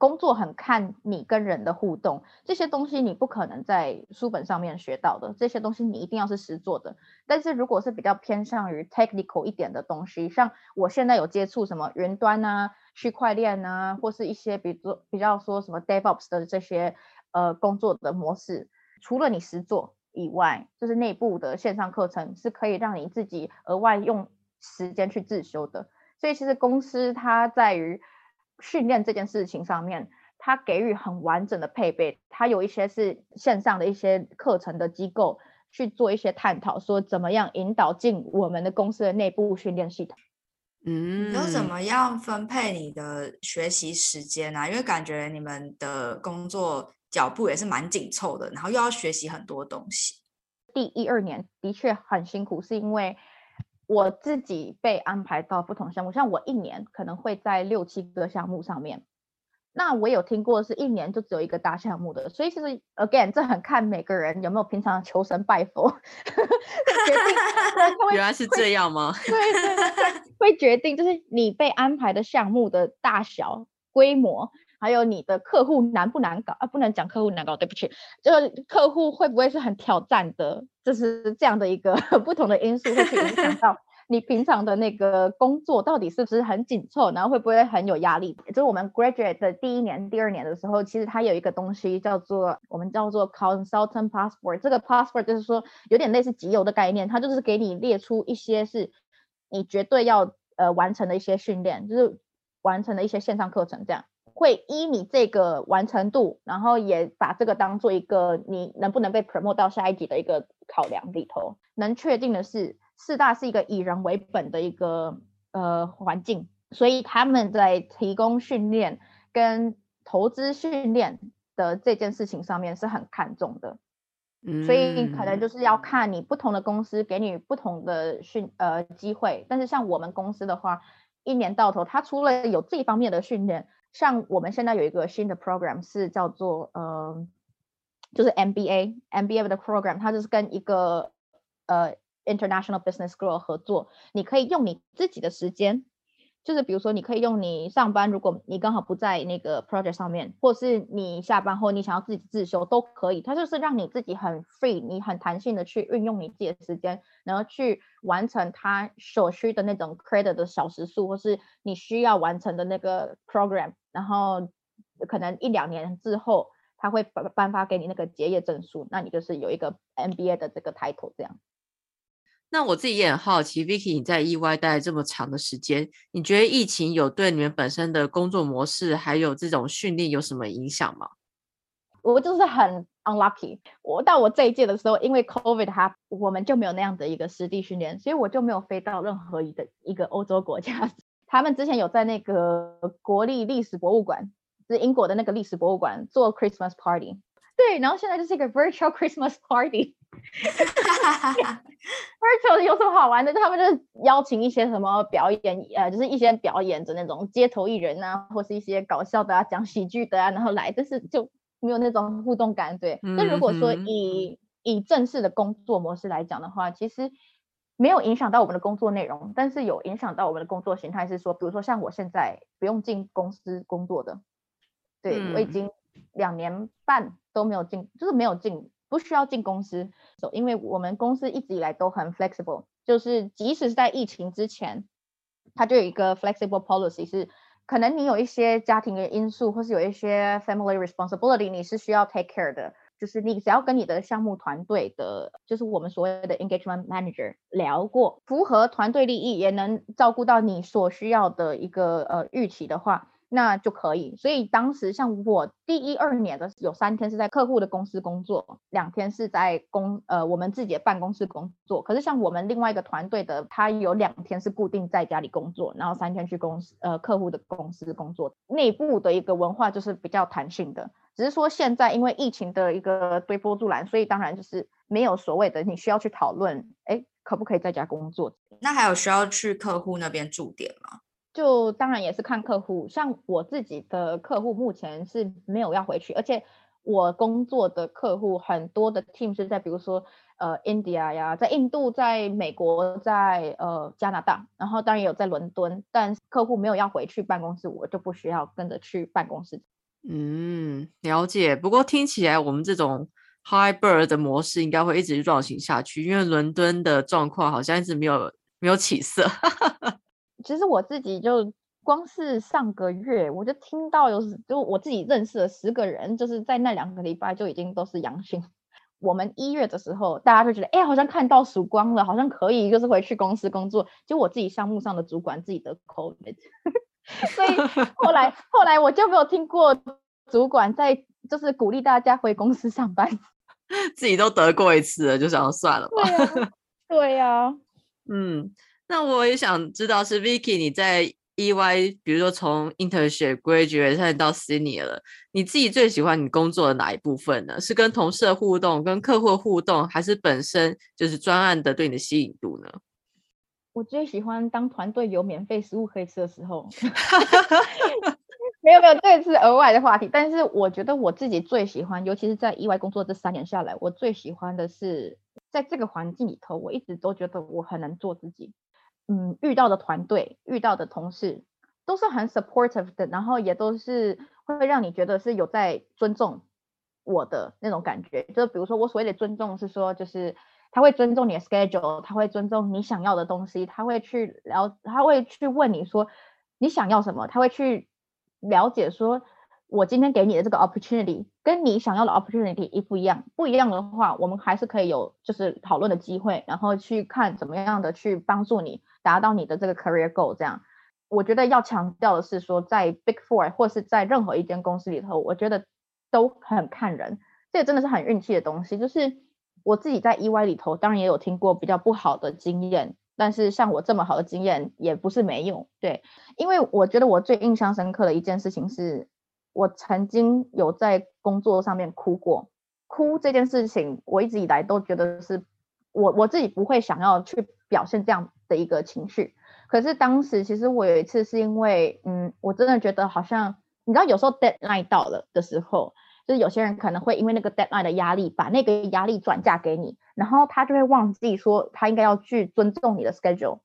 工作很看你跟人的互动，这些东西你不可能在书本上面学到的，这些东西你一定要是实做的。但是如果是比较偏向于 technical 一点的东西，像我现在有接触什么云端啊、区块链啊，或是一些比如比较说什么 DevOps 的这些呃工作的模式，除了你实做以外，就是内部的线上课程是可以让你自己额外用时间去自修的。所以其实公司它在于。训练这件事情上面，它给予很完整的配备，它有一些是线上的一些课程的机构去做一些探讨，说怎么样引导进我们的公司的内部训练系统。嗯，有怎么样分配你的学习时间啊？因为感觉你们的工作脚步也是蛮紧凑的，然后又要学习很多东西。第一二年的确很辛苦，是因为。我自己被安排到不同项目，像我一年可能会在六七个项目上面。那我有听过是一年就只有一个大项目的，所以其实 again 这很看每个人有没有平常求神拜佛，决定。原来是这样吗？对对对，会决定就是你被安排的项目的大小、规模。还有你的客户难不难搞啊？不能讲客户难搞，对不起，就是客户会不会是很挑战的？就是这样的一个 不同的因素会去影响到 你平常的那个工作到底是不是很紧凑，然后会不会很有压力？就是我们 graduate 的第一年、第二年的时候，其实它有一个东西叫做我们叫做 consultant passport。这个 passport 就是说有点类似集邮的概念，它就是给你列出一些是你绝对要呃完成的一些训练，就是完成的一些线上课程这样。会依你这个完成度，然后也把这个当做一个你能不能被 promote 到下一级的一个考量里头。能确定的是，四大是一个以人为本的一个呃环境，所以他们在提供训练跟投资训练的这件事情上面是很看重的。嗯，所以可能就是要看你不同的公司给你不同的训呃机会，但是像我们公司的话，一年到头，它除了有这方面的训练。像我们现在有一个新的 program 是叫做呃，就是 MBA，MBA 的 program，它就是跟一个呃 international business school 合作，你可以用你自己的时间。就是比如说，你可以用你上班，如果你刚好不在那个 project 上面，或是你下班后你想要自己自修都可以。它就是让你自己很 free，你很弹性的去运用你自己的时间，然后去完成它所需的那种 credit 的小时数，或是你需要完成的那个 program。然后可能一两年之后，他会颁颁发给你那个结业证书，那你就是有一个 MBA 的这个 title 这样。那我自己也很好奇，Vicky，你在意外待这么长的时间，你觉得疫情有对你们本身的工作模式还有这种训练有什么影响吗？我就是很 unlucky，我到我这一届的时候，因为 COVID 它我们就没有那样的一个实地训练，所以我就没有飞到任何一个一个欧洲国家。他们之前有在那个国立历史博物馆，就是英国的那个历史博物馆做 Christmas party。对，然后现在就是一个 virtual Christmas party。virtual 有什么好玩的？他们就是邀请一些什么表演，呃，就是一些表演的那种街头艺人啊，或是一些搞笑的啊、讲喜剧的啊，然后来，但是就没有那种互动感。对，那如果说以以正式的工作模式来讲的话，其实没有影响到我们的工作内容，但是有影响到我们的工作形态，是说，比如说像我现在不用进公司工作的，对我已经两年半。都没有进，就是没有进，不需要进公司，因为我们公司一直以来都很 flexible，就是即使是在疫情之前，它就有一个 flexible policy，是可能你有一些家庭的因素，或是有一些 family responsibility，你是需要 take care 的，就是你只要跟你的项目团队的，就是我们所谓的 engagement manager 聊过，符合团队利益，也能照顾到你所需要的一个呃预期的话。那就可以，所以当时像我第一二年的有三天是在客户的公司工作，两天是在公呃我们自己的办公室工作。可是像我们另外一个团队的，他有两天是固定在家里工作，然后三天去公司呃客户的公司工作。内部的一个文化就是比较弹性的，只是说现在因为疫情的一个推波助澜，所以当然就是没有所谓的你需要去讨论，哎，可不可以在家工作？那还有需要去客户那边驻点吗？就当然也是看客户，像我自己的客户目前是没有要回去，而且我工作的客户很多的 team 是在比如说呃 India 呀，在印度，在美国，在呃加拿大，然后当然也有在伦敦，但客户没有要回去办公室，我就不需要跟着去办公室。嗯，了解。不过听起来我们这种 hybrid 的模式应该会一直运行下去，因为伦敦的状况好像一直没有没有起色。其实我自己就光是上个月，我就听到有就我自己认识的十个人，就是在那两个礼拜就已经都是阳性。我们一月的时候，大家就觉得哎，好像看到曙光了，好像可以就是回去公司工作。就我自己项目上的主管自己得 COVID，所以后来 后来我就没有听过主管在就是鼓励大家回公司上班。自己都得过一次了，就想算了吧。对呀，嗯。那我也想知道，是 Vicky 你在 EY，比如说从 internship graduate 到 senior 了，你自己最喜欢你工作的哪一部分呢？是跟同事的互动、跟客户互动，还是本身就是专案的对你的吸引度呢？我最喜欢当团队有免费食物可以吃的时候。没有没有，这是额外的话题。但是我觉得我自己最喜欢，尤其是在 EY 工作这三年下来，我最喜欢的是在这个环境里头，我一直都觉得我很能做自己。嗯，遇到的团队、遇到的同事都是很 supportive 的，然后也都是会让你觉得是有在尊重我的那种感觉。就比如说我所谓的尊重，是说就是他会尊重你的 schedule，他会尊重你想要的东西，他会去了，他会去问你说你想要什么，他会去了解说。我今天给你的这个 opportunity 跟你想要的 opportunity 一不一样，不一样的话，我们还是可以有就是讨论的机会，然后去看怎么样的去帮助你达到你的这个 career goal。这样，我觉得要强调的是说，在 Big Four 或是在任何一间公司里头，我觉得都很看人，这个真的是很运气的东西。就是我自己在 EY 里头，当然也有听过比较不好的经验，但是像我这么好的经验也不是没有。对，因为我觉得我最印象深刻的一件事情是。我曾经有在工作上面哭过，哭这件事情，我一直以来都觉得是我我自己不会想要去表现这样的一个情绪。可是当时其实我有一次是因为，嗯，我真的觉得好像，你知道有时候 deadline 到了的时候，就是有些人可能会因为那个 deadline 的压力，把那个压力转嫁给你，然后他就会忘记说他应该要去尊重你的 schedule。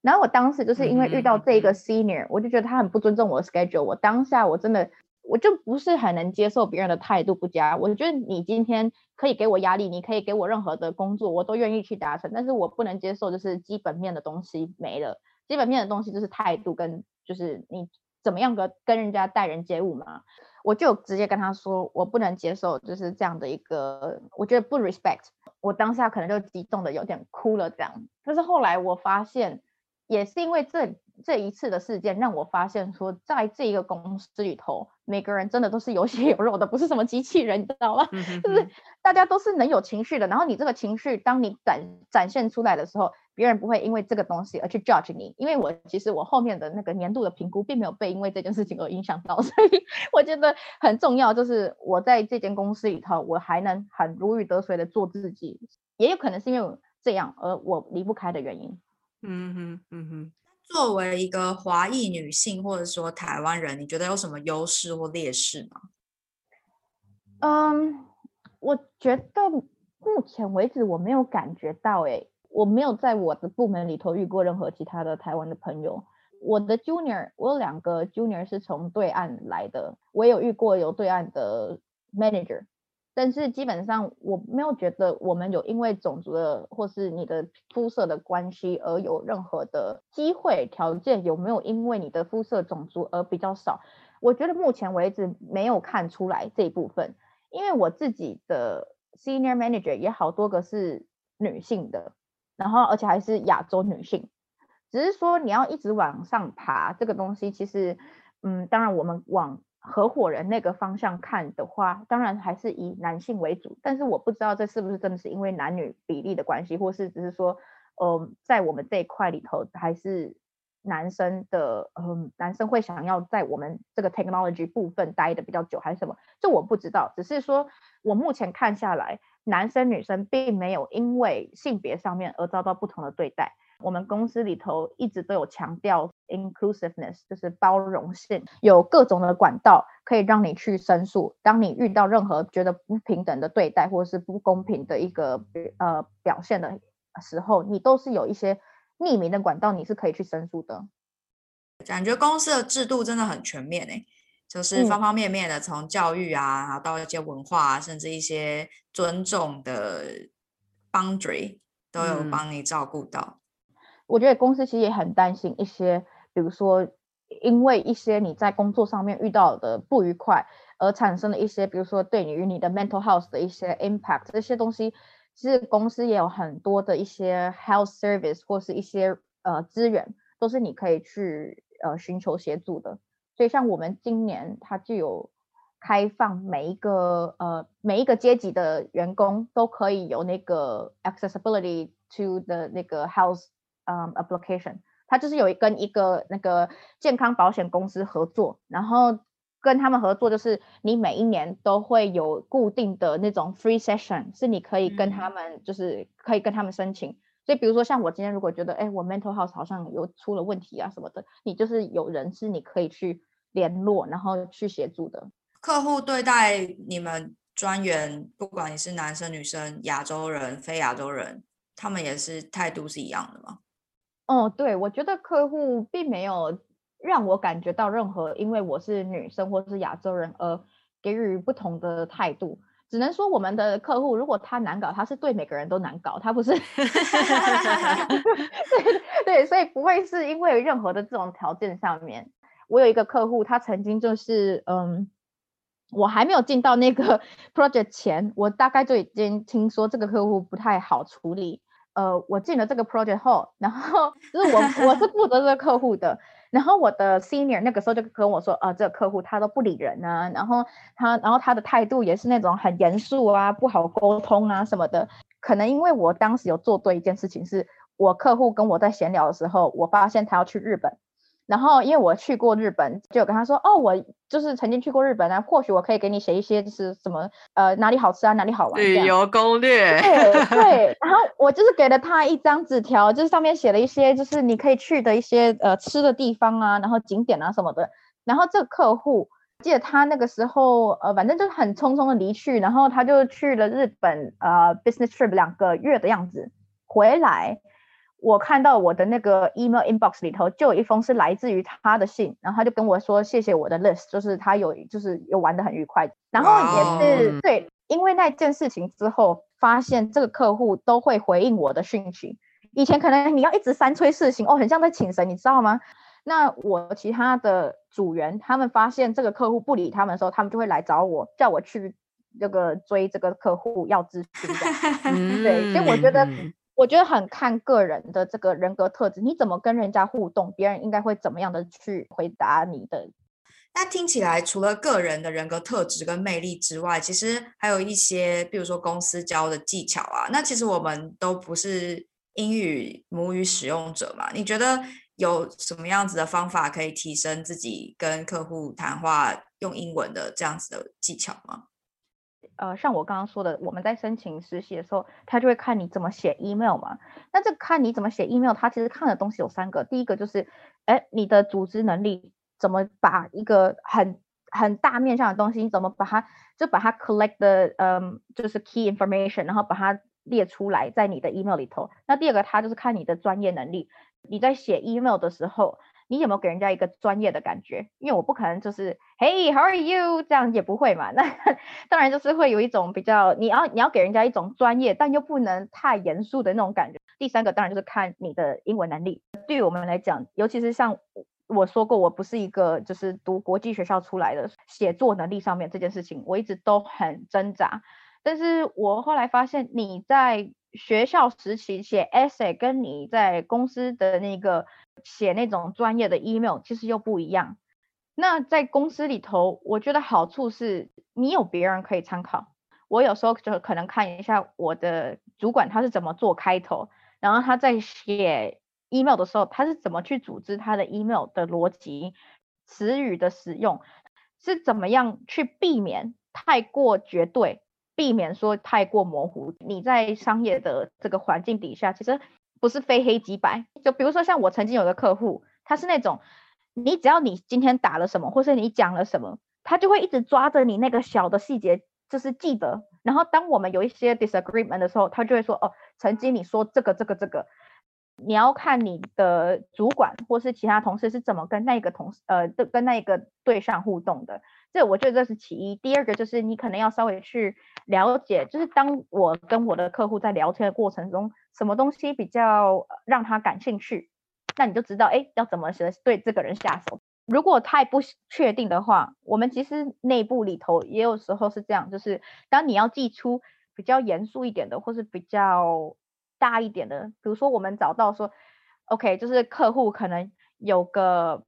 然后我当时就是因为遇到这个 senior，我就觉得他很不尊重我的 schedule。我当下我真的。我就不是很能接受别人的态度不佳。我觉得你今天可以给我压力，你可以给我任何的工作，我都愿意去达成。但是我不能接受就是基本面的东西没了。基本面的东西就是态度跟就是你怎么样跟跟人家待人接物嘛。我就直接跟他说，我不能接受就是这样的一个，我觉得不 respect。我当下可能就激动的有点哭了这样。但是后来我发现，也是因为这。这一次的事件让我发现，说在这一个公司里头，每个人真的都是有血有肉的，不是什么机器人，你知道吗？就是大家都是能有情绪的。然后你这个情绪，当你展展现出来的时候，别人不会因为这个东西而去 judge 你。因为我其实我后面的那个年度的评估，并没有被因为这件事情而影响到，所以我觉得很重要，就是我在这间公司里头，我还能很如鱼得水的做自己，也有可能是因为这样而我离不开的原因。嗯哼，嗯哼。作为一个华裔女性，或者说台湾人，你觉得有什么优势或劣势吗？嗯，我觉得目前为止我没有感觉到，哎，我没有在我的部门里头遇过任何其他的台湾的朋友。我的 junior，我有两个 junior 是从对岸来的，我也有遇过有对岸的 manager。但是基本上我没有觉得我们有因为种族的或是你的肤色的关系而有任何的机会条件有没有因为你的肤色种族而比较少？我觉得目前为止没有看出来这一部分，因为我自己的 senior manager 也好多个是女性的，然后而且还是亚洲女性，只是说你要一直往上爬这个东西，其实嗯，当然我们往。合伙人那个方向看的话，当然还是以男性为主，但是我不知道这是不是真的是因为男女比例的关系，或是只是说，呃，在我们这一块里头，还是男生的，嗯，男生会想要在我们这个 technology 部分待的比较久，还是什么？这我不知道，只是说我目前看下来，男生女生并没有因为性别上面而遭到不同的对待。我们公司里头一直都有强调 inclusiveness，就是包容性，有各种的管道可以让你去申诉。当你遇到任何觉得不平等的对待或者是不公平的一个呃表现的时候，你都是有一些匿名的管道，你是可以去申诉的。感觉公司的制度真的很全面诶，就是方方面面的，从教育啊，然后到一些文化，甚至一些尊重的 boundary 都有帮你照顾到。我觉得公司其实也很担心一些，比如说因为一些你在工作上面遇到的不愉快而产生的一些，比如说对你与你的 mental health 的一些 impact，这些东西其实公司也有很多的一些 health service 或是一些呃资源，都是你可以去。呃，寻求协助的，所以像我们今年，它就有开放每一个呃每一个阶级的员工都可以有那个 accessibility to 的那个 health 嗯 application，它就是有跟一个那个健康保险公司合作，然后跟他们合作，就是你每一年都会有固定的那种 free session，是你可以跟他们就是可以跟他们申请。所以，比如说像我今天如果觉得，哎，我 mental health 好像有出了问题啊什么的，你就是有人是你可以去联络，然后去协助的。客户对待你们专员，不管你是男生女生、亚洲人、非亚洲人，他们也是态度是一样的吗？哦，对，我觉得客户并没有让我感觉到任何因为我是女生或是亚洲人而给予不同的态度。只能说我们的客户，如果他难搞，他是对每个人都难搞，他不是，对对，所以不会是因为任何的这种条件上面。我有一个客户，他曾经就是，嗯，我还没有进到那个 project 前，我大概就已经听说这个客户不太好处理。呃，我进了这个 project 后，然后就是我我是负责这个客户的。然后我的 senior 那个时候就跟我说，啊，这个客户他都不理人啊，然后他，然后他的态度也是那种很严肃啊，不好沟通啊什么的。可能因为我当时有做对一件事情，是我客户跟我在闲聊的时候，我发现他要去日本。然后，因为我去过日本，就跟他说：“哦，我就是曾经去过日本啊，或许我可以给你写一些，就是什么呃哪里好吃啊，哪里好玩旅游攻略。”对对。然后我就是给了他一张纸条，就是上面写了一些，就是你可以去的一些呃吃的地方啊，然后景点啊什么的。然后这个客户记得他那个时候呃，反正就是很匆匆的离去，然后他就去了日本呃 business trip 两个月的样子，回来。我看到我的那个 email inbox 里头就有一封是来自于他的信，然后他就跟我说谢谢我的 list，就是他有就是有玩的很愉快，然后也是对，因为那件事情之后，发现这个客户都会回应我的讯息，以前可能你要一直三催四请，哦，很像在请神，你知道吗？那我其他的组员他们发现这个客户不理他们的时候，他们就会来找我，叫我去这个追这个客户要咨询的，对，所以我觉得。我觉得很看个人的这个人格特质，你怎么跟人家互动，别人应该会怎么样的去回答你的。那听起来，除了个人的人格特质跟魅力之外，其实还有一些，比如说公司教的技巧啊。那其实我们都不是英语母语使用者嘛，你觉得有什么样子的方法可以提升自己跟客户谈话用英文的这样子的技巧吗？呃，像我刚刚说的，我们在申请实习的时候，他就会看你怎么写 email 嘛。那这看你怎么写 email，他其实看的东西有三个。第一个就是，哎，你的组织能力怎么把一个很很大面向的东西，你怎么把它就把它 collect 的，嗯，就是 key information，然后把它列出来在你的 email 里头。那第二个，他就是看你的专业能力，你在写 email 的时候。你有没有给人家一个专业的感觉？因为我不可能就是 Hey how are you 这样也不会嘛。那 当然就是会有一种比较，你要你要给人家一种专业，但又不能太严肃的那种感觉。第三个当然就是看你的英文能力。对于我们来讲，尤其是像我说过，我不是一个就是读国际学校出来的，写作能力上面这件事情，我一直都很挣扎。但是我后来发现，你在学校时期写 essay，跟你在公司的那个。写那种专业的 email 其实又不一样。那在公司里头，我觉得好处是你有别人可以参考。我有时候就可能看一下我的主管他是怎么做开头，然后他在写 email 的时候，他是怎么去组织他的 email 的逻辑、词语的使用，是怎么样去避免太过绝对，避免说太过模糊。你在商业的这个环境底下，其实。不是非黑即白，就比如说像我曾经有个客户，他是那种你只要你今天打了什么，或是你讲了什么，他就会一直抓着你那个小的细节，就是记得。然后当我们有一些 disagreement 的时候，他就会说：“哦，曾经你说这个这个这个。”你要看你的主管或是其他同事是怎么跟那个同事呃跟那个对象互动的。这我觉得这是其一。第二个就是你可能要稍微去了解，就是当我跟我的客户在聊天的过程中，什么东西比较让他感兴趣，那你就知道哎要怎么对这个人下手。如果太不确定的话，我们其实内部里头也有时候是这样，就是当你要寄出比较严肃一点的，或是比较大一点的，比如说我们找到说，OK，就是客户可能有个。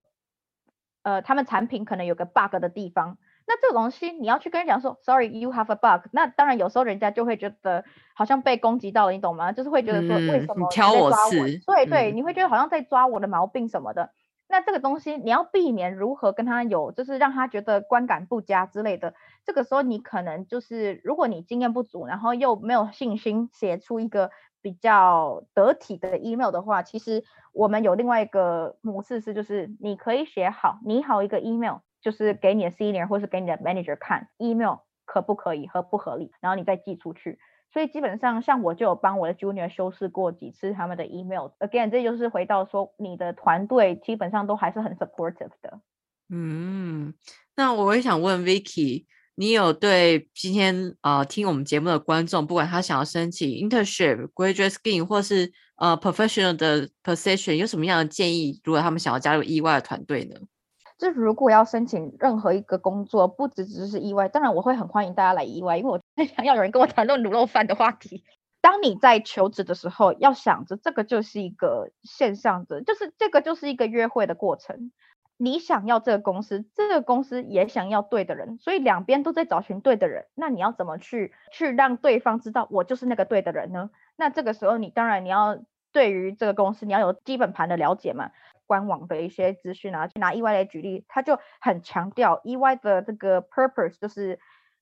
呃，他们产品可能有个 bug 的地方，那这个东西你要去跟人讲说，Sorry，you have a bug。那当然有时候人家就会觉得好像被攻击到了，你懂吗？就是会觉得说，为什么挑我刺？对对，你会觉得好像在抓我的毛病什么的。那这个东西你要避免如何跟他有，就是让他觉得观感不佳之类的。这个时候你可能就是，如果你经验不足，然后又没有信心写出一个。比较得体的 email 的话，其实我们有另外一个模式是，就是你可以写好你好一个 email，就是给你的 senior 或是给你的 manager 看 email 可不可以合不合理，然后你再寄出去。所以基本上像我就有帮我的 junior 修饰过几次他们的 email。Again，这就是回到说你的团队基本上都还是很 supportive 的。嗯，那我也想问 Vicky。你有对今天呃听我们节目的观众，不管他想要申请 internship、graduate scheme 或是呃 professional 的 position，有什么样的建议？如果他们想要加入意外的团队呢？就如果要申请任何一个工作，不只只是意外，当然我会很欢迎大家来意外，因为我想要有人跟我谈论卤肉饭的话题。当你在求职的时候，要想着这个就是一个线上的，就是这个就是一个约会的过程。你想要这个公司，这个公司也想要对的人，所以两边都在找寻对的人。那你要怎么去去让对方知道我就是那个对的人呢？那这个时候你当然你要对于这个公司你要有基本盘的了解嘛，官网的一些资讯啊。拿 EY 来举例，他就很强调 EY 的这个 purpose 就是。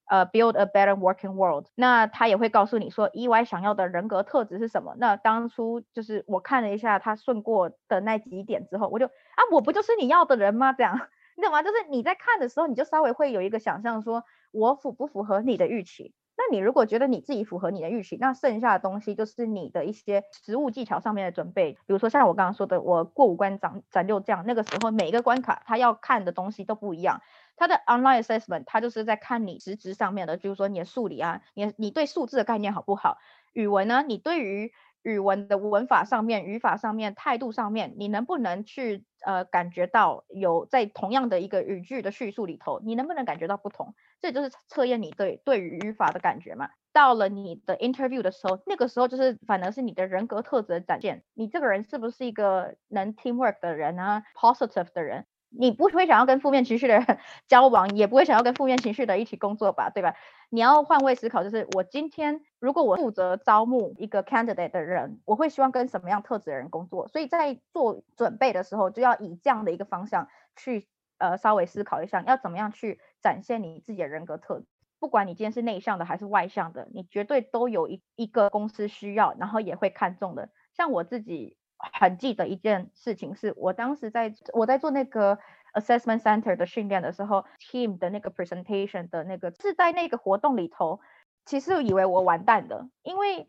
呃，build a better working world。那他也会告诉你说，EY 想要的人格特质是什么？那当初就是我看了一下他顺过的那几点之后，我就啊，我不就是你要的人吗？这样，你懂吗？就是你在看的时候，你就稍微会有一个想象，说我符不符合你的预期？那你如果觉得你自己符合你的预期，那剩下的东西就是你的一些实物技巧上面的准备。比如说像我刚刚说的，我过五关斩斩六将，那个时候每一个关卡他要看的东西都不一样。他的 online assessment，他就是在看你实质上面的，就是说你的数理啊，你你对数字的概念好不好？语文呢，你对于语文的文法上面、语法上面、态度上面，你能不能去呃感觉到有在同样的一个语句的叙述里头，你能不能感觉到不同？这就是测验你对对于语法的感觉嘛。到了你的 interview 的时候，那个时候就是反而是你的人格特质的展现，你这个人是不是一个能 teamwork 的人啊，positive 的人？你不会想要跟负面情绪的人 交往，也不会想要跟负面情绪的一起工作吧，对吧？你要换位思考，就是我今天如果我负责招募一个 candidate 的人，我会希望跟什么样特质的人工作？所以在做准备的时候，就要以这样的一个方向去呃稍微思考一下，要怎么样去展现你自己的人格特质。不管你今天是内向的还是外向的，你绝对都有一一个公司需要，然后也会看中的。像我自己。很记得一件事情，是我当时在我在做那个 assessment center 的训练的时候，team 的那个 presentation 的那个是在那个活动里头，其实以为我完蛋了，因为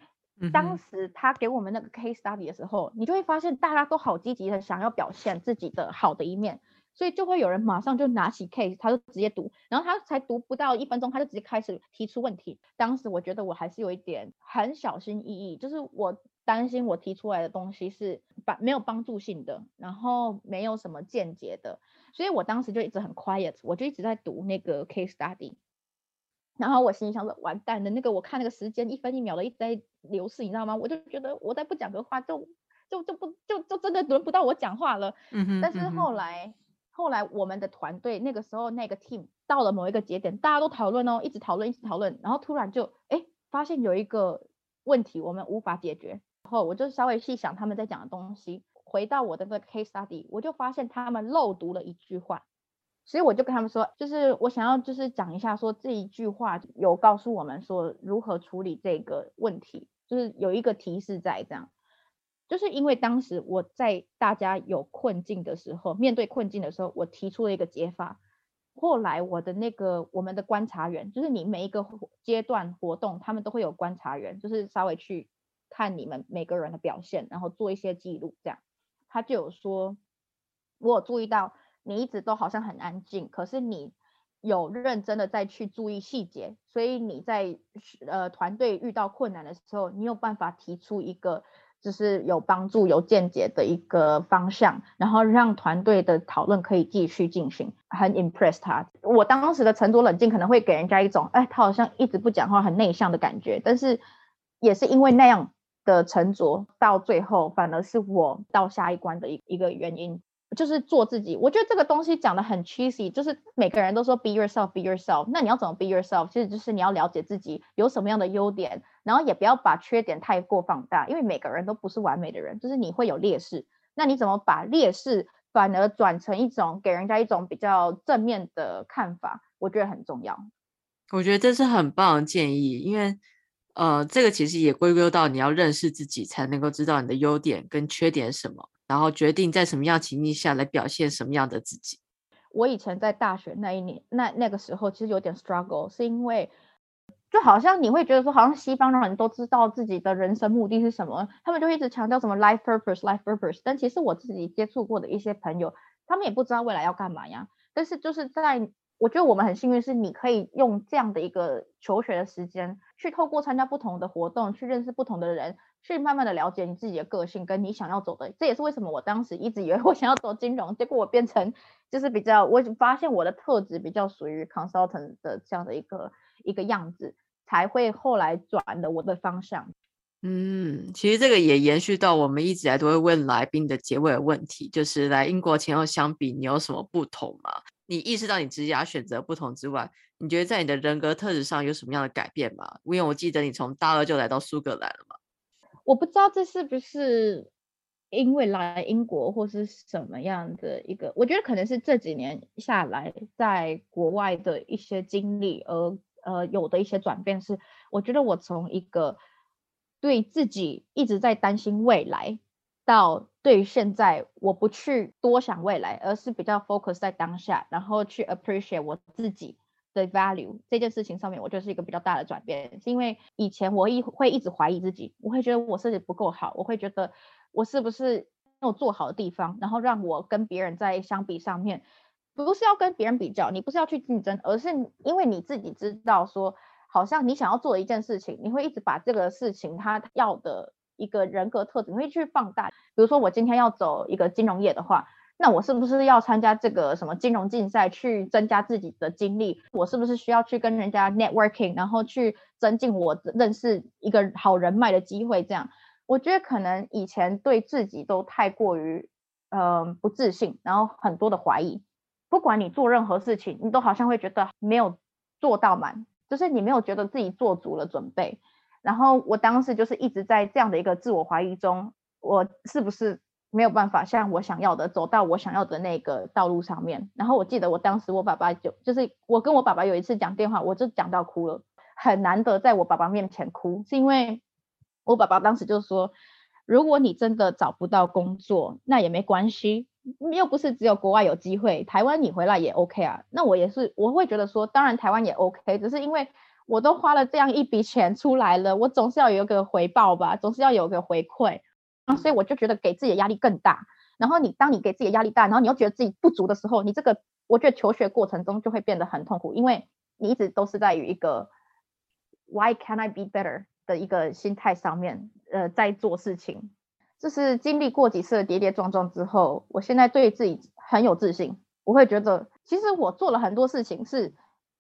当时他给我们那个 case study 的时候，你就会发现大家都好积极的想要表现自己的好的一面，所以就会有人马上就拿起 case，他就直接读，然后他才读不到一分钟，他就直接开始提出问题。当时我觉得我还是有一点很小心翼翼，就是我。担心我提出来的东西是帮没有帮助性的，然后没有什么见解的，所以我当时就一直很 quiet，我就一直在读那个 case study，然后我心里想说完蛋了，那个我看那个时间一分一秒的一直在流逝，你知道吗？我就觉得我再不讲个话就就就不就就真的轮不到我讲话了。嗯哼。但是后来后来我们的团队那个时候那个 team 到了某一个节点，大家都讨论哦，一直讨论一直讨论，然后突然就哎发现有一个问题我们无法解决。后我就稍微细想他们在讲的东西，回到我的那个 case study，我就发现他们漏读了一句话，所以我就跟他们说，就是我想要就是讲一下，说这一句话有告诉我们说如何处理这个问题，就是有一个提示在这样。就是因为当时我在大家有困境的时候，面对困境的时候，我提出了一个解法。后来我的那个我们的观察员，就是你每一个阶段活动，他们都会有观察员，就是稍微去看你们每个人的表现，然后做一些记录。这样，他就有说，我有注意到你一直都好像很安静，可是你有认真的在去注意细节，所以你在呃团队遇到困难的时候，你有办法提出一个。就是有帮助、有见解的一个方向，然后让团队的讨论可以继续进行。很 impress 他，我当时的沉着冷静可能会给人家一种，哎，他好像一直不讲话、很内向的感觉。但是也是因为那样的沉着，到最后反而是我到下一关的一一个原因。就是做自己，我觉得这个东西讲的很 cheesy，就是每个人都说 be yourself，be yourself。那你要怎么 be yourself？其实就是你要了解自己有什么样的优点，然后也不要把缺点太过放大，因为每个人都不是完美的人，就是你会有劣势。那你怎么把劣势反而转成一种给人家一种比较正面的看法？我觉得很重要。我觉得这是很棒的建议，因为呃，这个其实也归咎到你要认识自己，才能够知道你的优点跟缺点什么。然后决定在什么样情境下来表现什么样的自己。我以前在大学那一年，那那个时候其实有点 struggle，是因为就好像你会觉得说，好像西方人都知道自己的人生目的是什么，他们就一直强调什么 life purpose，life purpose。但其实我自己接触过的一些朋友，他们也不知道未来要干嘛呀。但是就是在我觉得我们很幸运，是你可以用这样的一个求学的时间，去透过参加不同的活动，去认识不同的人。去慢慢的了解你自己的个性跟你想要走的，这也是为什么我当时一直以为我想要走金融，结果我变成就是比较，我发现我的特质比较属于 consultant 的这样的一个一个样子，才会后来转的我的方向。嗯，其实这个也延续到我们一直来都会问来宾的结尾的问题，就是来英国前后相比，你有什么不同吗？你意识到你职业选择不同之外，你觉得在你的人格特质上有什么样的改变吗？因为我记得你从大二就来到苏格兰了嘛。我不知道这是不是因为来英国或是什么样的一个，我觉得可能是这几年下来在国外的一些经历，而呃有的一些转变是，我觉得我从一个对自己一直在担心未来，到对于现在我不去多想未来，而是比较 focus 在当下，然后去 appreciate 我自己。的 value 这件事情上面，我就是一个比较大的转变，是因为以前我一会一直怀疑自己，我会觉得我自己不够好，我会觉得我是不是没有做好的地方，然后让我跟别人在相比上面，不是要跟别人比较，你不是要去竞争，而是因为你自己知道说，好像你想要做一件事情，你会一直把这个事情他要的一个人格特质，你会去放大。比如说我今天要走一个金融业的话。那我是不是要参加这个什么金融竞赛，去增加自己的经历？我是不是需要去跟人家 networking，然后去增进我认识一个好人脉的机会？这样，我觉得可能以前对自己都太过于，呃，不自信，然后很多的怀疑。不管你做任何事情，你都好像会觉得没有做到满，就是你没有觉得自己做足了准备。然后我当时就是一直在这样的一个自我怀疑中，我是不是？没有办法像我想要的走到我想要的那个道路上面。然后我记得我当时我爸爸就就是我跟我爸爸有一次讲电话，我就讲到哭了，很难得在我爸爸面前哭，是因为我爸爸当时就说，如果你真的找不到工作，那也没关系，又不是只有国外有机会，台湾你回来也 OK 啊。那我也是我会觉得说，当然台湾也 OK，只是因为我都花了这样一笔钱出来了，我总是要有个回报吧，总是要有个回馈。所以我就觉得给自己的压力更大。然后你当你给自己的压力大，然后你又觉得自己不足的时候，你这个我觉得求学过程中就会变得很痛苦，因为你一直都是在于一个 Why can I be better 的一个心态上面，呃，在做事情。就是经历过几次跌跌撞撞之后，我现在对自己很有自信。我会觉得，其实我做了很多事情是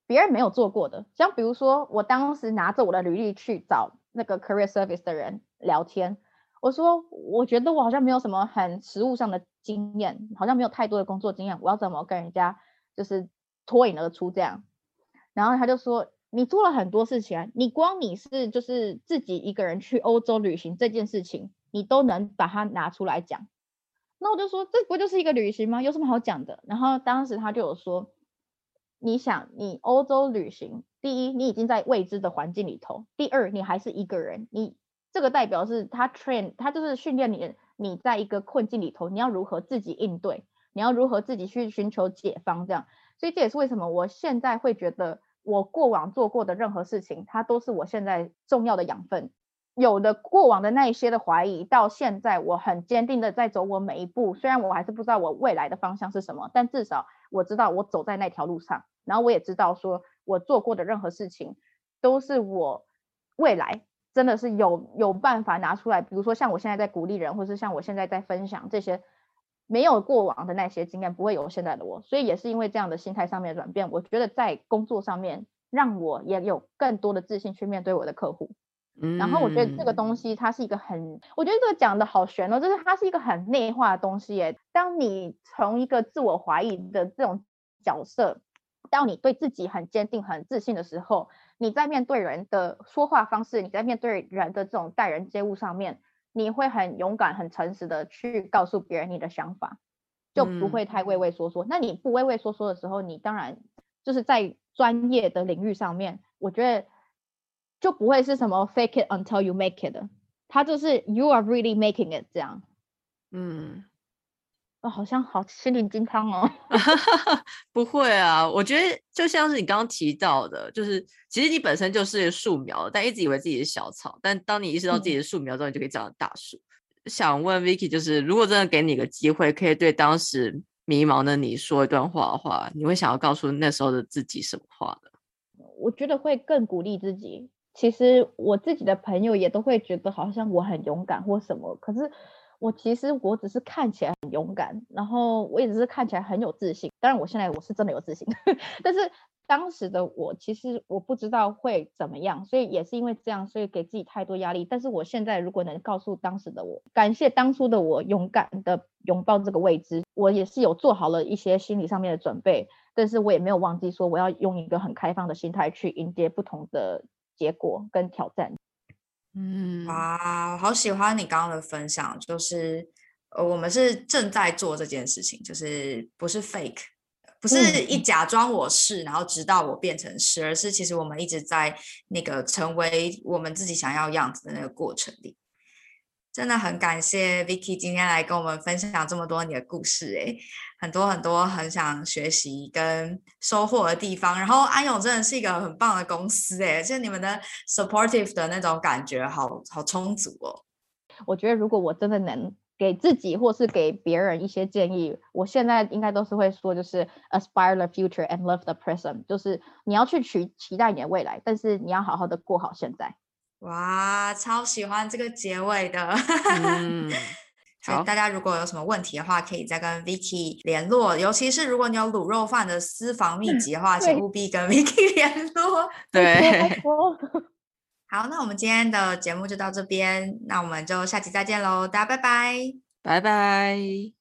别人没有做过的。像比如说，我当时拿着我的履历去找那个 career service 的人聊天。我说，我觉得我好像没有什么很实务上的经验，好像没有太多的工作经验，我要怎么跟人家就是脱颖而出这样？然后他就说，你做了很多事情啊，你光你是就是自己一个人去欧洲旅行这件事情，你都能把它拿出来讲。那我就说，这不就是一个旅行吗？有什么好讲的？然后当时他就有说，你想你欧洲旅行，第一，你已经在未知的环境里头；第二，你还是一个人，你。这个代表是他 train，他就是训练你，你在一个困境里头，你要如何自己应对，你要如何自己去寻求解方，这样。所以这也是为什么我现在会觉得，我过往做过的任何事情，它都是我现在重要的养分。有的过往的那一些的怀疑，到现在我很坚定的在走我每一步。虽然我还是不知道我未来的方向是什么，但至少我知道我走在那条路上。然后我也知道，说我做过的任何事情，都是我未来真的是有有办法拿出来。比如说像我现在在鼓励人，或是像我现在在分享这些没有过往的那些经验，不会有现在的我。所以也是因为这样的心态上面转变，我觉得在工作上面让我也有更多的自信去面对我的客户。然后我觉得这个东西它是一个很，我觉得这个讲的好玄哦，就是它是一个很内化的东西耶。当你从一个自我怀疑的这种角色，到你对自己很坚定、很自信的时候，你在面对人的说话方式，你在面对人的这种待人接物上面，你会很勇敢、很诚实的去告诉别人你的想法，就不会太畏畏缩缩。那你不畏畏缩缩的时候，你当然就是在专业的领域上面，我觉得。就不会是什么 fake it until you make it 的，他就是 you are really making it 这样，嗯，哦，好像好心灵鸡汤哦，不会啊，我觉得就像是你刚刚提到的，就是其实你本身就是树苗，但一直以为自己是小草，但当你意识到自己是树苗之后，你就可以长成大树。想问 Vicky，就是如果真的给你个机会，可以对当时迷茫的你说一段话的话，你会想要告诉那时候的自己什么话呢？我觉得会更鼓励自己。其实我自己的朋友也都会觉得好像我很勇敢或什么，可是我其实我只是看起来很勇敢，然后我也只是看起来很有自信。当然我现在我是真的有自信，但是当时的我其实我不知道会怎么样，所以也是因为这样，所以给自己太多压力。但是我现在如果能告诉当时的我，感谢当初的我勇敢的拥抱这个未知，我也是有做好了一些心理上面的准备，但是我也没有忘记说我要用一个很开放的心态去迎接不同的。结果跟挑战，嗯，哇，好喜欢你刚刚的分享，就是呃，我们是正在做这件事情，就是不是 fake，不是一假装我是，然后直到我变成是，而是其实我们一直在那个成为我们自己想要样子的那个过程里。真的很感谢 Vicky 今天来跟我们分享这么多你的故事，诶，很多很多很想学习跟收获的地方。然后安永真的是一个很棒的公司，诶，就你们的 supportive 的那种感觉，好好充足哦。我觉得如果我真的能给自己或是给别人一些建议，我现在应该都是会说，就是 aspire the future and love the present，就是你要去期期待你的未来，但是你要好好的过好现在。哇，超喜欢这个结尾的。嗯，好，大家如果有什么问题的话，可以再跟 Vicky 联络。尤其是如果你有卤肉饭的私房秘籍的话，请务必跟 Vicky 联络。对，好，那我们今天的节目就到这边，那我们就下期再见喽，大家拜拜，拜拜。